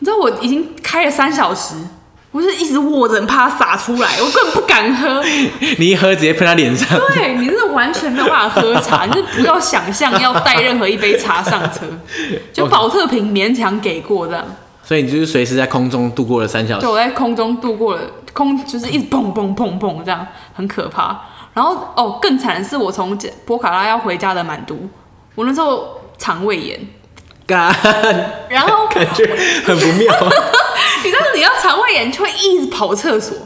你知道我已经开了三小时。我是一直握着，怕它洒出来，我根本不敢喝。你一喝直接喷他脸上。对，你是完全没有办法喝茶，你是不要想象要带任何一杯茶上车，就保特瓶勉强给过这样。所以你就是随时在空中度过了三小时。对，我在空中度过了，空就是一直砰砰砰砰这样，很可怕。然后哦，更惨的是我从波卡拉要回家的满都，我那时候肠胃炎。干。然后 感觉很不妙。你知道你要肠胃炎就会一直跑厕所，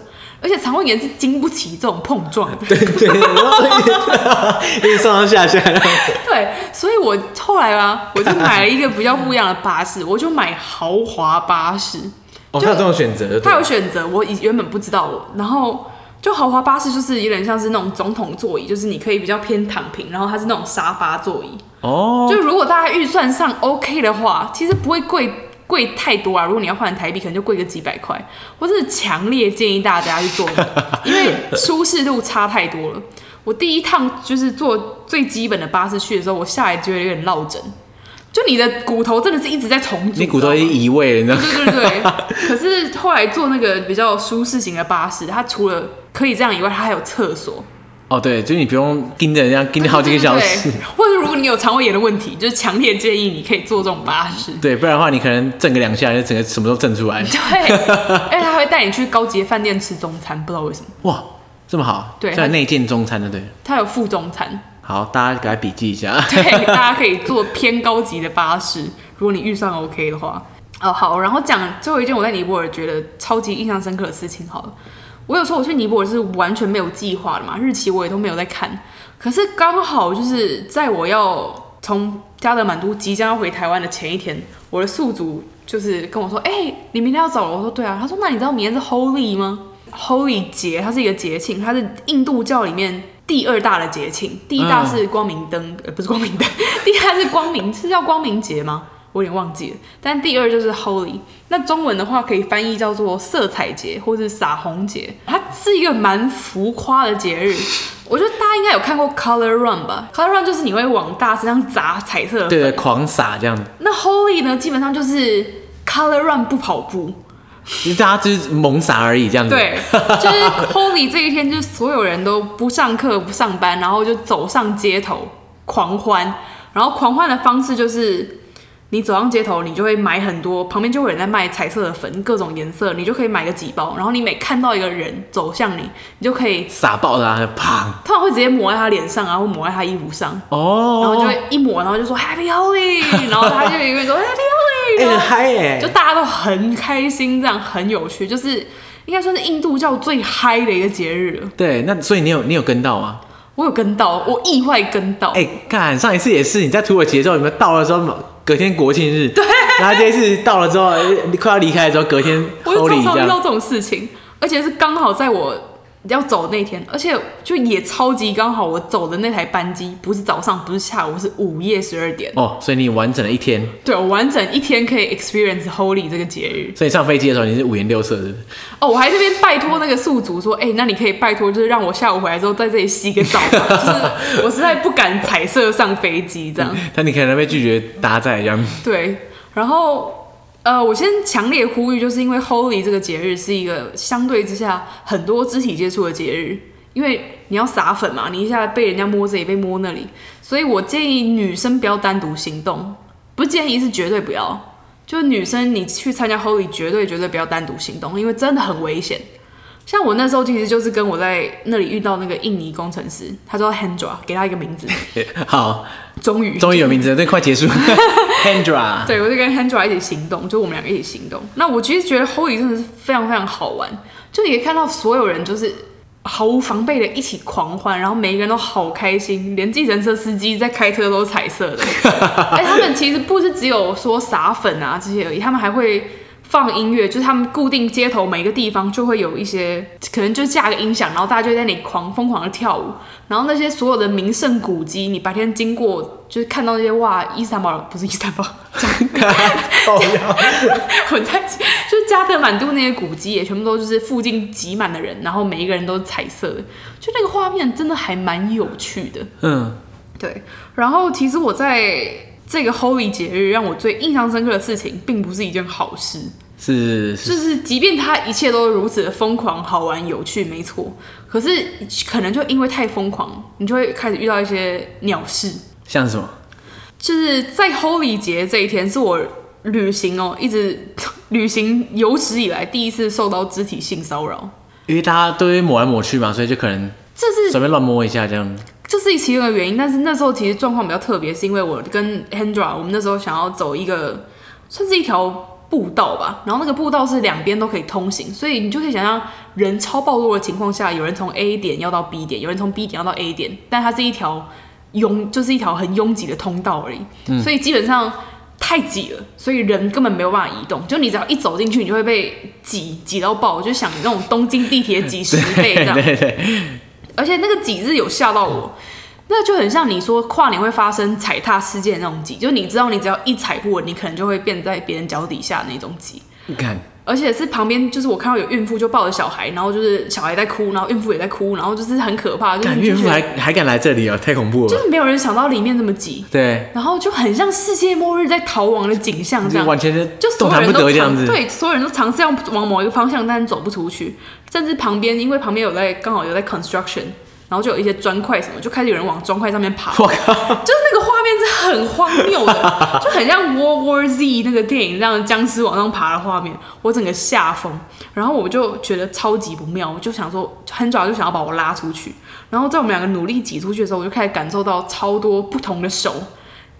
而且肠胃炎是经不起这种碰撞的。对对，一直上上下下。对，所以我后来啊，我就买了一个比较不一样的巴士，我就买豪华巴士。哦，他有这种选择？他有选择，我以原本不知道我。然后就豪华巴士就是有点像是那种总统座椅，就是你可以比较偏躺平，然后它是那种沙发座椅。哦。就如果大家预算上 OK 的话，其实不会贵。贵太多啊！如果你要换台币，可能就贵个几百块。我真的强烈建议大家去做，因为舒适度差太多了。我第一趟就是坐最基本的巴士去的时候，我下来觉得有点落枕，就你的骨头真的是一直在重组，你骨头已经移位了，你知道吗？对对对。可是后来坐那个比较舒适型的巴士，它除了可以这样以外，它还有厕所。哦，对，就是你不用盯着人家盯好几个小时，或者如果你有肠胃炎的问题，就是强烈建议你可以坐这种巴士。对，不然的话你可能震个两下，就整个什么都震出来。对，而且他会带你去高级的饭店吃中餐，不知道为什么。哇，这么好。对，在内建中餐的，对。他有副中餐。好，大家给他笔记一下。对，大家可以坐偏高级的巴士，如果你预算 OK 的话。哦，好，然后讲最后一件我在尼泊尔觉得超级印象深刻的事情，好了。我有时候我去尼泊尔是完全没有计划的嘛，日期我也都没有在看。可是刚好就是在我要从加德满都即将要回台湾的前一天，我的宿主就是跟我说：“哎、欸，你明天要走了？”我说：“对啊。”他说：“那你知道明天是 Holy 吗？Holy 节，它是一个节庆，它是印度教里面第二大的节庆，第一大是光明灯，呃，不是光明灯，第一大是光明，是叫光明节吗？”我有点忘记了，但第二就是 Holy，那中文的话可以翻译叫做色彩节或是撒红节，它是一个蛮浮夸的节日。我觉得大家应该有看过 Color Run 吧？Color Run 就是你会往大身上砸彩色的，对，狂撒这样。那 Holy 呢，基本上就是 Color Run 不跑步，其实大家就是猛撒而已这样子。对，就是 Holy 这一天，就是所有人都不上课不上班，然后就走上街头狂欢，然后狂欢的方式就是。你走上街头，你就会买很多，旁边就会有人在卖彩色的粉，各种颜色，你就可以买个几包。然后你每看到一个人走向你，你就可以撒爆他，啪！他会直接抹在他脸上啊，或抹在他衣服上。哦。然后就会一抹，然后就说 Happy Holy，然后他就一个人说 Happy Holy，很嗨耶！就大家都很开心，这样很有趣，就是应该算是印度教最嗨的一个节日了。对，那所以你有你有跟到吗？我有跟到，我意外跟到。哎、欸，看上一次也是你在土耳其的时候，有没有到了之后，隔天国庆日？对。然后这一次到了之后，快要离开的时候，隔天我就常常遇到这种事情，而且是刚好在我。要走那天，而且就也超级刚好，我走的那台班机不是早上，不是下午，是午夜十二点。哦，所以你完整了一天。对，我完整一天可以 experience Holy 这个节日。所以上飞机的时候你是五颜六色的。哦，我还这边拜托那个宿主说，哎、欸，那你可以拜托，就是让我下午回来之后在这里洗个澡吧。就是我实在不敢彩色上飞机这样。但你可能被拒绝搭载这样。对，然后。呃，我先强烈呼吁，就是因为 Holy 这个节日是一个相对之下很多肢体接触的节日，因为你要撒粉嘛，你一下被人家摸这里，被摸那里，所以我建议女生不要单独行动，不建议是绝对不要，就是女生你去参加 Holy 绝对绝对不要单独行动，因为真的很危险。像我那时候其实就是跟我在那里遇到那个印尼工程师，他叫 Hendra，给他一个名字。好，终于终于有名字了，这快结束。Hendra，对，我就跟 Hendra 一起行动，就我们两个一起行动。那我其实觉得 Holy 真的是非常非常好玩，就你可以看到所有人就是毫无防备的一起狂欢，然后每一个人都好开心，连计程车司机在开车都是彩色的。哎，他们其实不是只有说撒粉啊这些而已，他们还会。放音乐，就是他们固定街头每一个地方就会有一些，可能就架个音响，然后大家就在那里狂疯狂的跳舞。然后那些所有的名胜古迹，你白天经过就是看到那些哇，伊斯坦堡不是伊斯坦堡，加 混在就是加德满都那些古迹也全部都就是附近挤满的人，然后每一个人都是彩色的，就那个画面真的还蛮有趣的。嗯，对。然后其实我在这个 Holy 节日让我最印象深刻的事情，并不是一件好事。是，就是即便他一切都如此的疯狂、好玩、有趣，没错。可是可能就因为太疯狂，你就会开始遇到一些鸟事。像什么？就是在 Holy 节这一天，是我旅行哦，一直 旅行有史以来第一次受到肢体性骚扰。因为大家都会抹来抹去嘛，所以就可能这是随便乱摸一下这样。这是其中的原因，但是那时候其实状况比较特别，是因为我跟 Hendra，我们那时候想要走一个，算是一条。步道吧，然后那个步道是两边都可以通行，所以你就可以想象人超暴露的情况下，有人从 A 点要到 B 点，有人从 B 点要到 A 点，但它是一条拥，就是一条很拥挤的通道而已，嗯、所以基本上太挤了，所以人根本没有办法移动。就你只要一走进去，你就会被挤挤到爆，就想那种东京地铁挤十倍这样。对对对，而且那个挤是有吓到我。那就很像你说跨年会发生踩踏事件那种挤，就你知道你只要一踩不稳，你可能就会变在别人脚底下那种挤。你看，而且是旁边就是我看到有孕妇就抱着小孩，然后就是小孩在哭，然后孕妇也在哭，然后就是很可怕。就是孕妇还还敢来这里啊、喔，太恐怖了！就是没有人想到里面这么挤。对。然后就很像世界末日在逃亡的景象这样，完全是就所有人都尝对，所有人都尝试要往某一个方向，但是走不出去。甚至旁边因为旁边有在刚好有在 construction。然后就有一些砖块什么，就开始有人往砖块上面爬。就是那个画面是很荒谬的，就很像 World War Z 那个电影，让僵尸往上爬的画面。我整个吓疯，然后我就觉得超级不妙，我就想说，很早就想要把我拉出去。然后在我们两个努力挤出去的时候，我就开始感受到超多不同的手。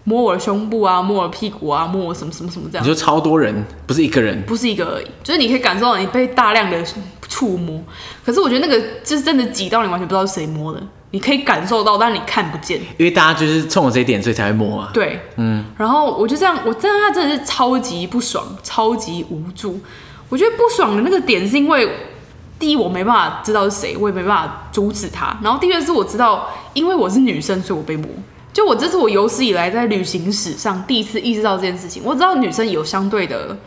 摸我的胸部啊，摸我的屁股啊，摸我什么什么什么这样。你说超多人，不是一个人，不是一个而已，就是你可以感受到你被大量的触摸。可是我觉得那个就是真的挤到你完全不知道是谁摸的，你可以感受到，但你看不见。因为大家就是冲我这一点，所以才会摸啊。对，嗯。然后我就这样，我真的他真的是超级不爽，超级无助。我觉得不爽的那个点是因为，第一我没办法知道是谁，我也没办法阻止他。然后第二是我知道，因为我是女生，所以我被摸。就我这是我有史以来在旅行史上第一次意识到这件事情。我知道女生有相对的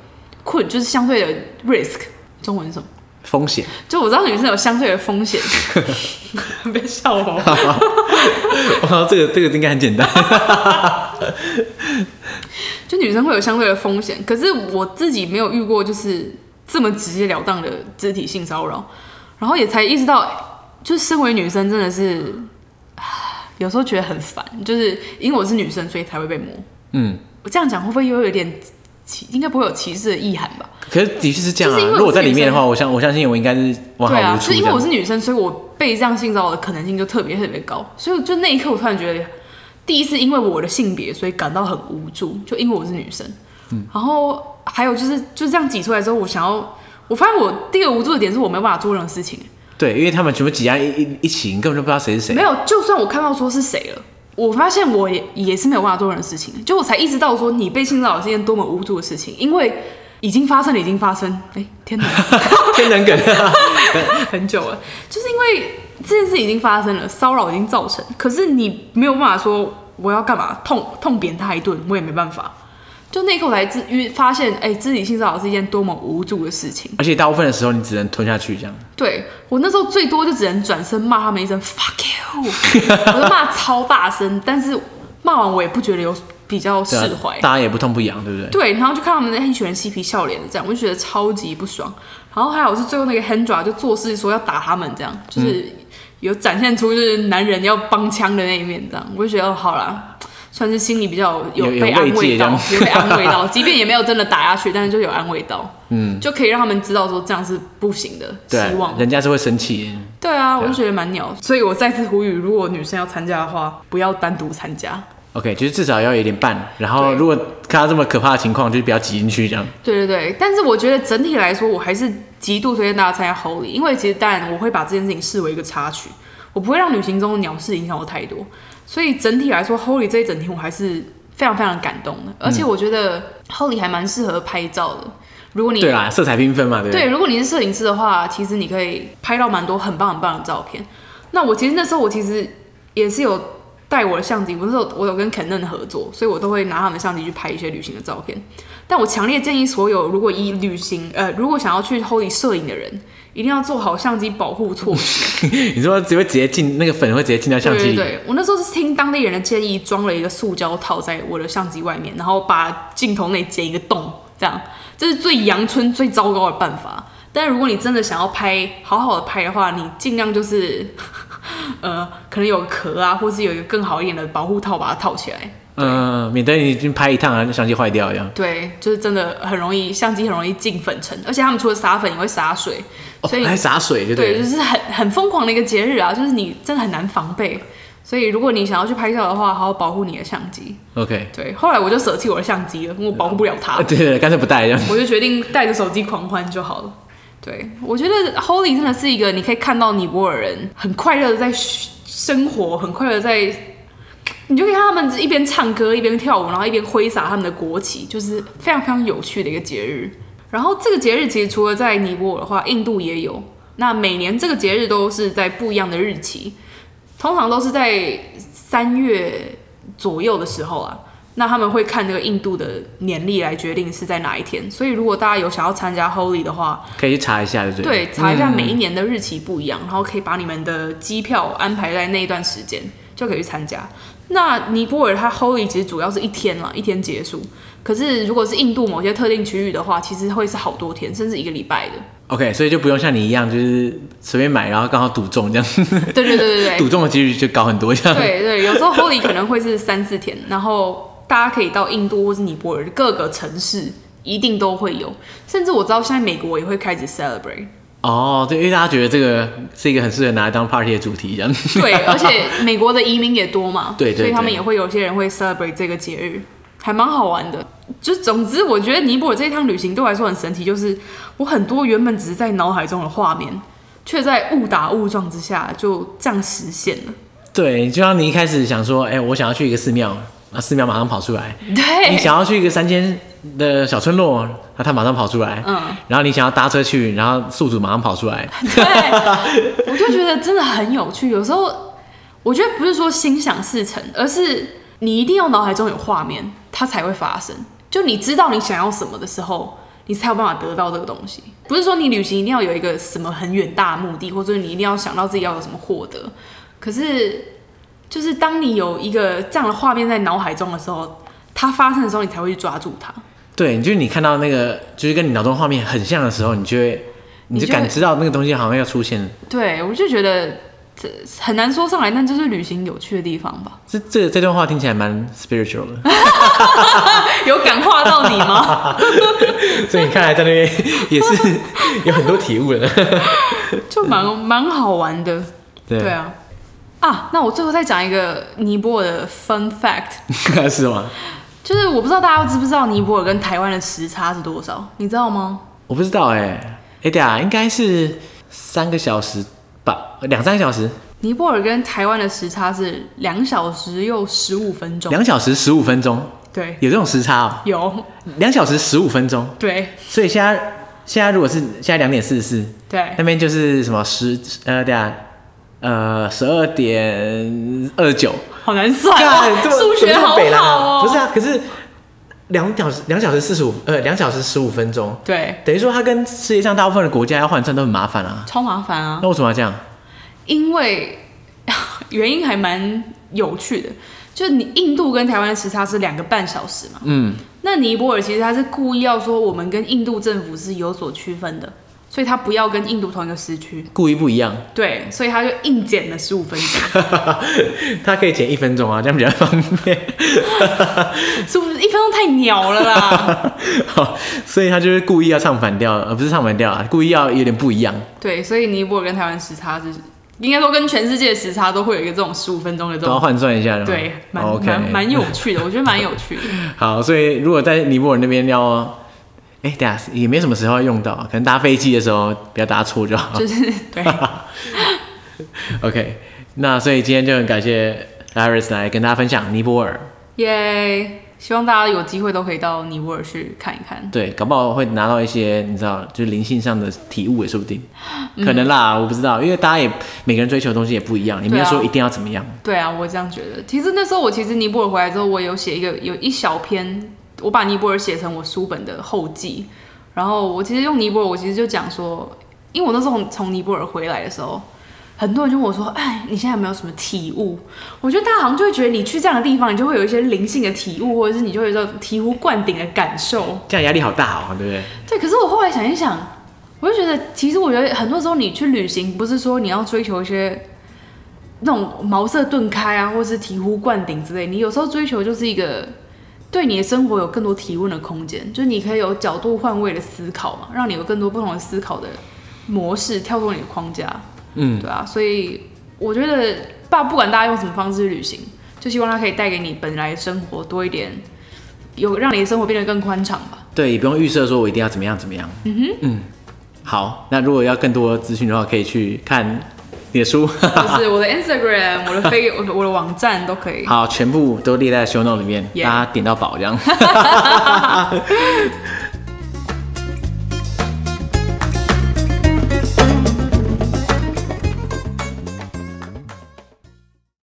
困，就是相对的 risk，中文是什么？风险。就我知道女生有相对的风险。别笑我。我这个这个应该很简单。就女生会有相对的风险，可是我自己没有遇过就是这么直截了当的肢体性骚扰，然后也才意识到，就身为女生真的是。有时候觉得很烦，就是因为我是女生，所以才会被摸。嗯，我这样讲会不会又有点歧？应该不会有歧视的意涵吧？可是的确是这样啊。如果在里面的话，我相我相信我应该是完好无缺。对啊，是因为我是女生，所以我被这样性骚扰的可能性就特别特别高。所以就那一刻，我突然觉得，第一次因为我的性别，所以感到很无助，就因为我是女生。嗯。然后还有就是，就这样挤出来之后，我想要，我发现我第二个无助的点是我没有办法做任何事情。对，因为他们全部挤在一一一起，你根本就不知道谁是谁。没有，就算我看到说是谁了，我发现我也也是没有办法做任何事情。就我才意识到说，你被性骚扰是一件多么无助的事情，因为已经发生了，已经发生。哎，天哪，天能梗，很久了，就是因为这件事已经发生了，骚扰已经造成，可是你没有办法说我要干嘛，痛痛扁他一顿，我也没办法。就那一刻我才自发现，哎、欸，肢体性骚扰是一件多么无助的事情。而且大部分的时候，你只能吞下去这样。对，我那时候最多就只能转身骂他们一声 “fuck you”，我就骂超大声，但是骂完我也不觉得有比较释怀、啊，大家也不痛不痒，对不对？对，然后就看他们那一群人嬉皮笑脸的这样，我就觉得超级不爽。然后还有是最后那个 Hendra 就做事说要打他们这样，就是有展现出就是男人要帮腔的那一面这样，我就觉得哦，好啦。算是心里比较有被安慰到，被安慰到，即便也没有真的打下去，但是就有安慰到，嗯，就可以让他们知道说这样是不行的，希望人家是会生气。对啊，我就觉得蛮鸟，所以我再次呼吁，如果女生要参加的话，不要单独参加。OK，就是至少要有点伴，然后如果看到这么可怕的情况，就不要挤进去这样。对对对，但是我觉得整体来说，我还是极度推荐大家参加 Holy，因为其实当然我会把这件事情视为一个插曲，我不会让旅行中的鸟事影响我太多。所以整体来说，Holy 这一整天我还是非常非常感动的，而且我觉得 Holy 还蛮适合拍照的。如果你对啦，色彩缤纷嘛，对。对，如果你是摄影师的话，其实你可以拍到蛮多很棒很棒的照片。那我其实那时候我其实也是有带我的相机，我那时候我有跟 Canon 合作，所以我都会拿他们相机去拍一些旅行的照片。但我强烈建议所有如果以旅行呃如果想要去 Holy 摄影的人。一定要做好相机保护措施。你说只会直接进那个粉会直接进到相机里？对，对，对，我那时候是听当地人的建议，装了一个塑胶套在我的相机外面，然后把镜头内剪一个洞，这样这是最阳春、最糟糕的办法。但是如果你真的想要拍好好的拍的话，你尽量就是 呃，可能有壳啊，或是有一个更好一点的保护套把它套起来。嗯，免得你已经拍一趟啊，相机坏掉一样。对，就是真的很容易，相机很容易进粉尘，而且他们除了撒粉也会撒水，所以、哦、还洒水就对，对，就是很很疯狂的一个节日啊，就是你真的很难防备。所以如果你想要去拍照的话，好好保护你的相机。OK，对，后来我就舍弃我的相机了，因为我保护不了它。对对对，干脆不带这样。我就决定带着手机狂欢就好了。对，我觉得 Holy 真的是一个你可以看到尼泊尔人很快乐的在生活，很快乐在。你就可以看他们一边唱歌一边跳舞，然后一边挥洒他们的国旗，就是非常非常有趣的一个节日。然后这个节日其实除了在尼泊尔的话，印度也有。那每年这个节日都是在不一样的日期，通常都是在三月左右的时候啊。那他们会看那个印度的年历来决定是在哪一天。所以如果大家有想要参加 Holy 的话，可以去查一下对，对不对？对，查一下每一年的日期不一样，嗯、然后可以把你们的机票安排在那一段时间，就可以去参加。那尼泊尔它 Holy 其实主要是一天了，一天结束。可是如果是印度某些特定区域的话，其实会是好多天，甚至一个礼拜的。OK，所以就不用像你一样，就是随便买，然后刚好赌中这样。对对对对对，赌中的几率就高很多这样。对对，有时候 Holy 可能会是三四天，然后大家可以到印度或是尼泊尔各个城市，一定都会有。甚至我知道现在美国也会开始 celebrate。哦，对，因为大家觉得这个是一个很适合拿来当 party 的主题，这样。对，而且美国的移民也多嘛，对，对，对，所以他们也会有些人会 celebrate 这个节日，还蛮好玩的。就总之，我觉得尼泊尔这一趟旅行对我来说很神奇，就是我很多原本只是在脑海中的画面，却在误打误撞之下就这样实现了。对，就像你一开始想说，哎，我想要去一个寺庙。那寺庙马上跑出来。对，你想要去一个山间的小村落，那他马上跑出来。嗯，然后你想要搭车去，然后宿主马上跑出来。对，我就觉得真的很有趣。有时候我觉得不是说心想事成，而是你一定要脑海中有画面，它才会发生。就你知道你想要什么的时候，你才有办法得到这个东西。不是说你旅行一定要有一个什么很远大的目的，或者你一定要想到自己要有什么获得。可是。就是当你有一个这样的画面在脑海中的时候，它发生的时候，你才会去抓住它。对，就是你看到那个，就是跟你脑中画面很像的时候，你就会，你就感知到那个东西好像要出现。对，我就觉得这很难说上来，但就是旅行有趣的地方吧。这这这段话听起来蛮 spiritual 的。有感化到你吗？所以你看来在那边也是 有很多体悟的，就蛮蛮好玩的。对，对啊，啊，那我最后再讲一个尼泊尔的 fun fact，是吗？就是我不知道大家知不知道尼泊尔跟台湾的时差是多少，你知道吗？我不知道哎、欸，哎对啊，应该是三个小时吧，两三个小时。尼泊尔跟台湾的时差是两小时又十五分钟。两小时十五分钟？对，有这种时差哦、喔。有。两小时十五分钟？对。所以现在现在如果是现在两点四十四，对，那边就是什么十呃对啊，呃十二点二九，好难算啊，数学好好哦。不是啊，可是两小时两小时四十五呃两小时十五分钟，对，等于说它跟世界上大部分的国家要换算都很麻烦啊，超麻烦啊。那为什么要这样？因为原因还蛮有趣的，就是你印度跟台湾的时差是两个半小时嘛，嗯，那尼泊尔其实他是故意要说我们跟印度政府是有所区分的，所以他不要跟印度同一个时区，故意不一样，对，所以他就硬减了十五分钟，他可以减一分钟啊，这样比较方便，是不是？一分钟太鸟了啦？好，所以他就是故意要唱反调，而不是唱反调啊，故意要有点不一样，对，所以尼泊尔跟台湾时差是。应该说，跟全世界的时差都会有一个这种十五分钟的这种，都要换算一下，对，蛮蛮蛮有趣的，我觉得蛮有趣的。好，所以如果在尼泊尔那边要，哎、欸，等下也没什么时候要用到，可能搭飞机的时候不要搭错就好。就是对。OK，那所以今天就很感谢 Iris 来跟大家分享尼泊尔。耶。希望大家有机会都可以到尼泊尔去看一看。对，搞不好会拿到一些你知道，就是灵性上的体悟也说不定。可能啦，嗯、我不知道，因为大家也每个人追求的东西也不一样，也没有说一定要怎么样。对啊，我这样觉得。其实那时候我其实尼泊尔回来之后，我有写一个有一小篇，我把尼泊尔写成我书本的后记。然后我其实用尼泊尔，我其实就讲说，因为我那时候从尼泊尔回来的时候。很多人就问我说：“哎，你现在有没有什么体悟？”我觉得大家好像就会觉得你去这样的地方，你就会有一些灵性的体悟，或者是你就会有这种醍醐灌顶的感受。这样压力好大哦，对不对？对。可是我后来想一想，我就觉得，其实我觉得很多时候你去旅行，不是说你要追求一些那种茅塞顿开啊，或是醍醐灌顶之类。你有时候追求就是一个对你的生活有更多提问的空间，就是你可以有角度换位的思考嘛，让你有更多不同的思考的模式，跳脱你的框架。嗯，对啊，所以我觉得，爸不管大家用什么方式旅行，就希望它可以带给你本来生活多一点，有让你的生活变得更宽敞吧。对，也不用预设说我一定要怎么样怎么样。嗯哼，嗯，好，那如果要更多资讯的话，可以去看你的书，就是我的 Instagram，我的飞，我的我的网站都可以。好，全部都列在 show note 里面，yeah. 大家点到宝这样。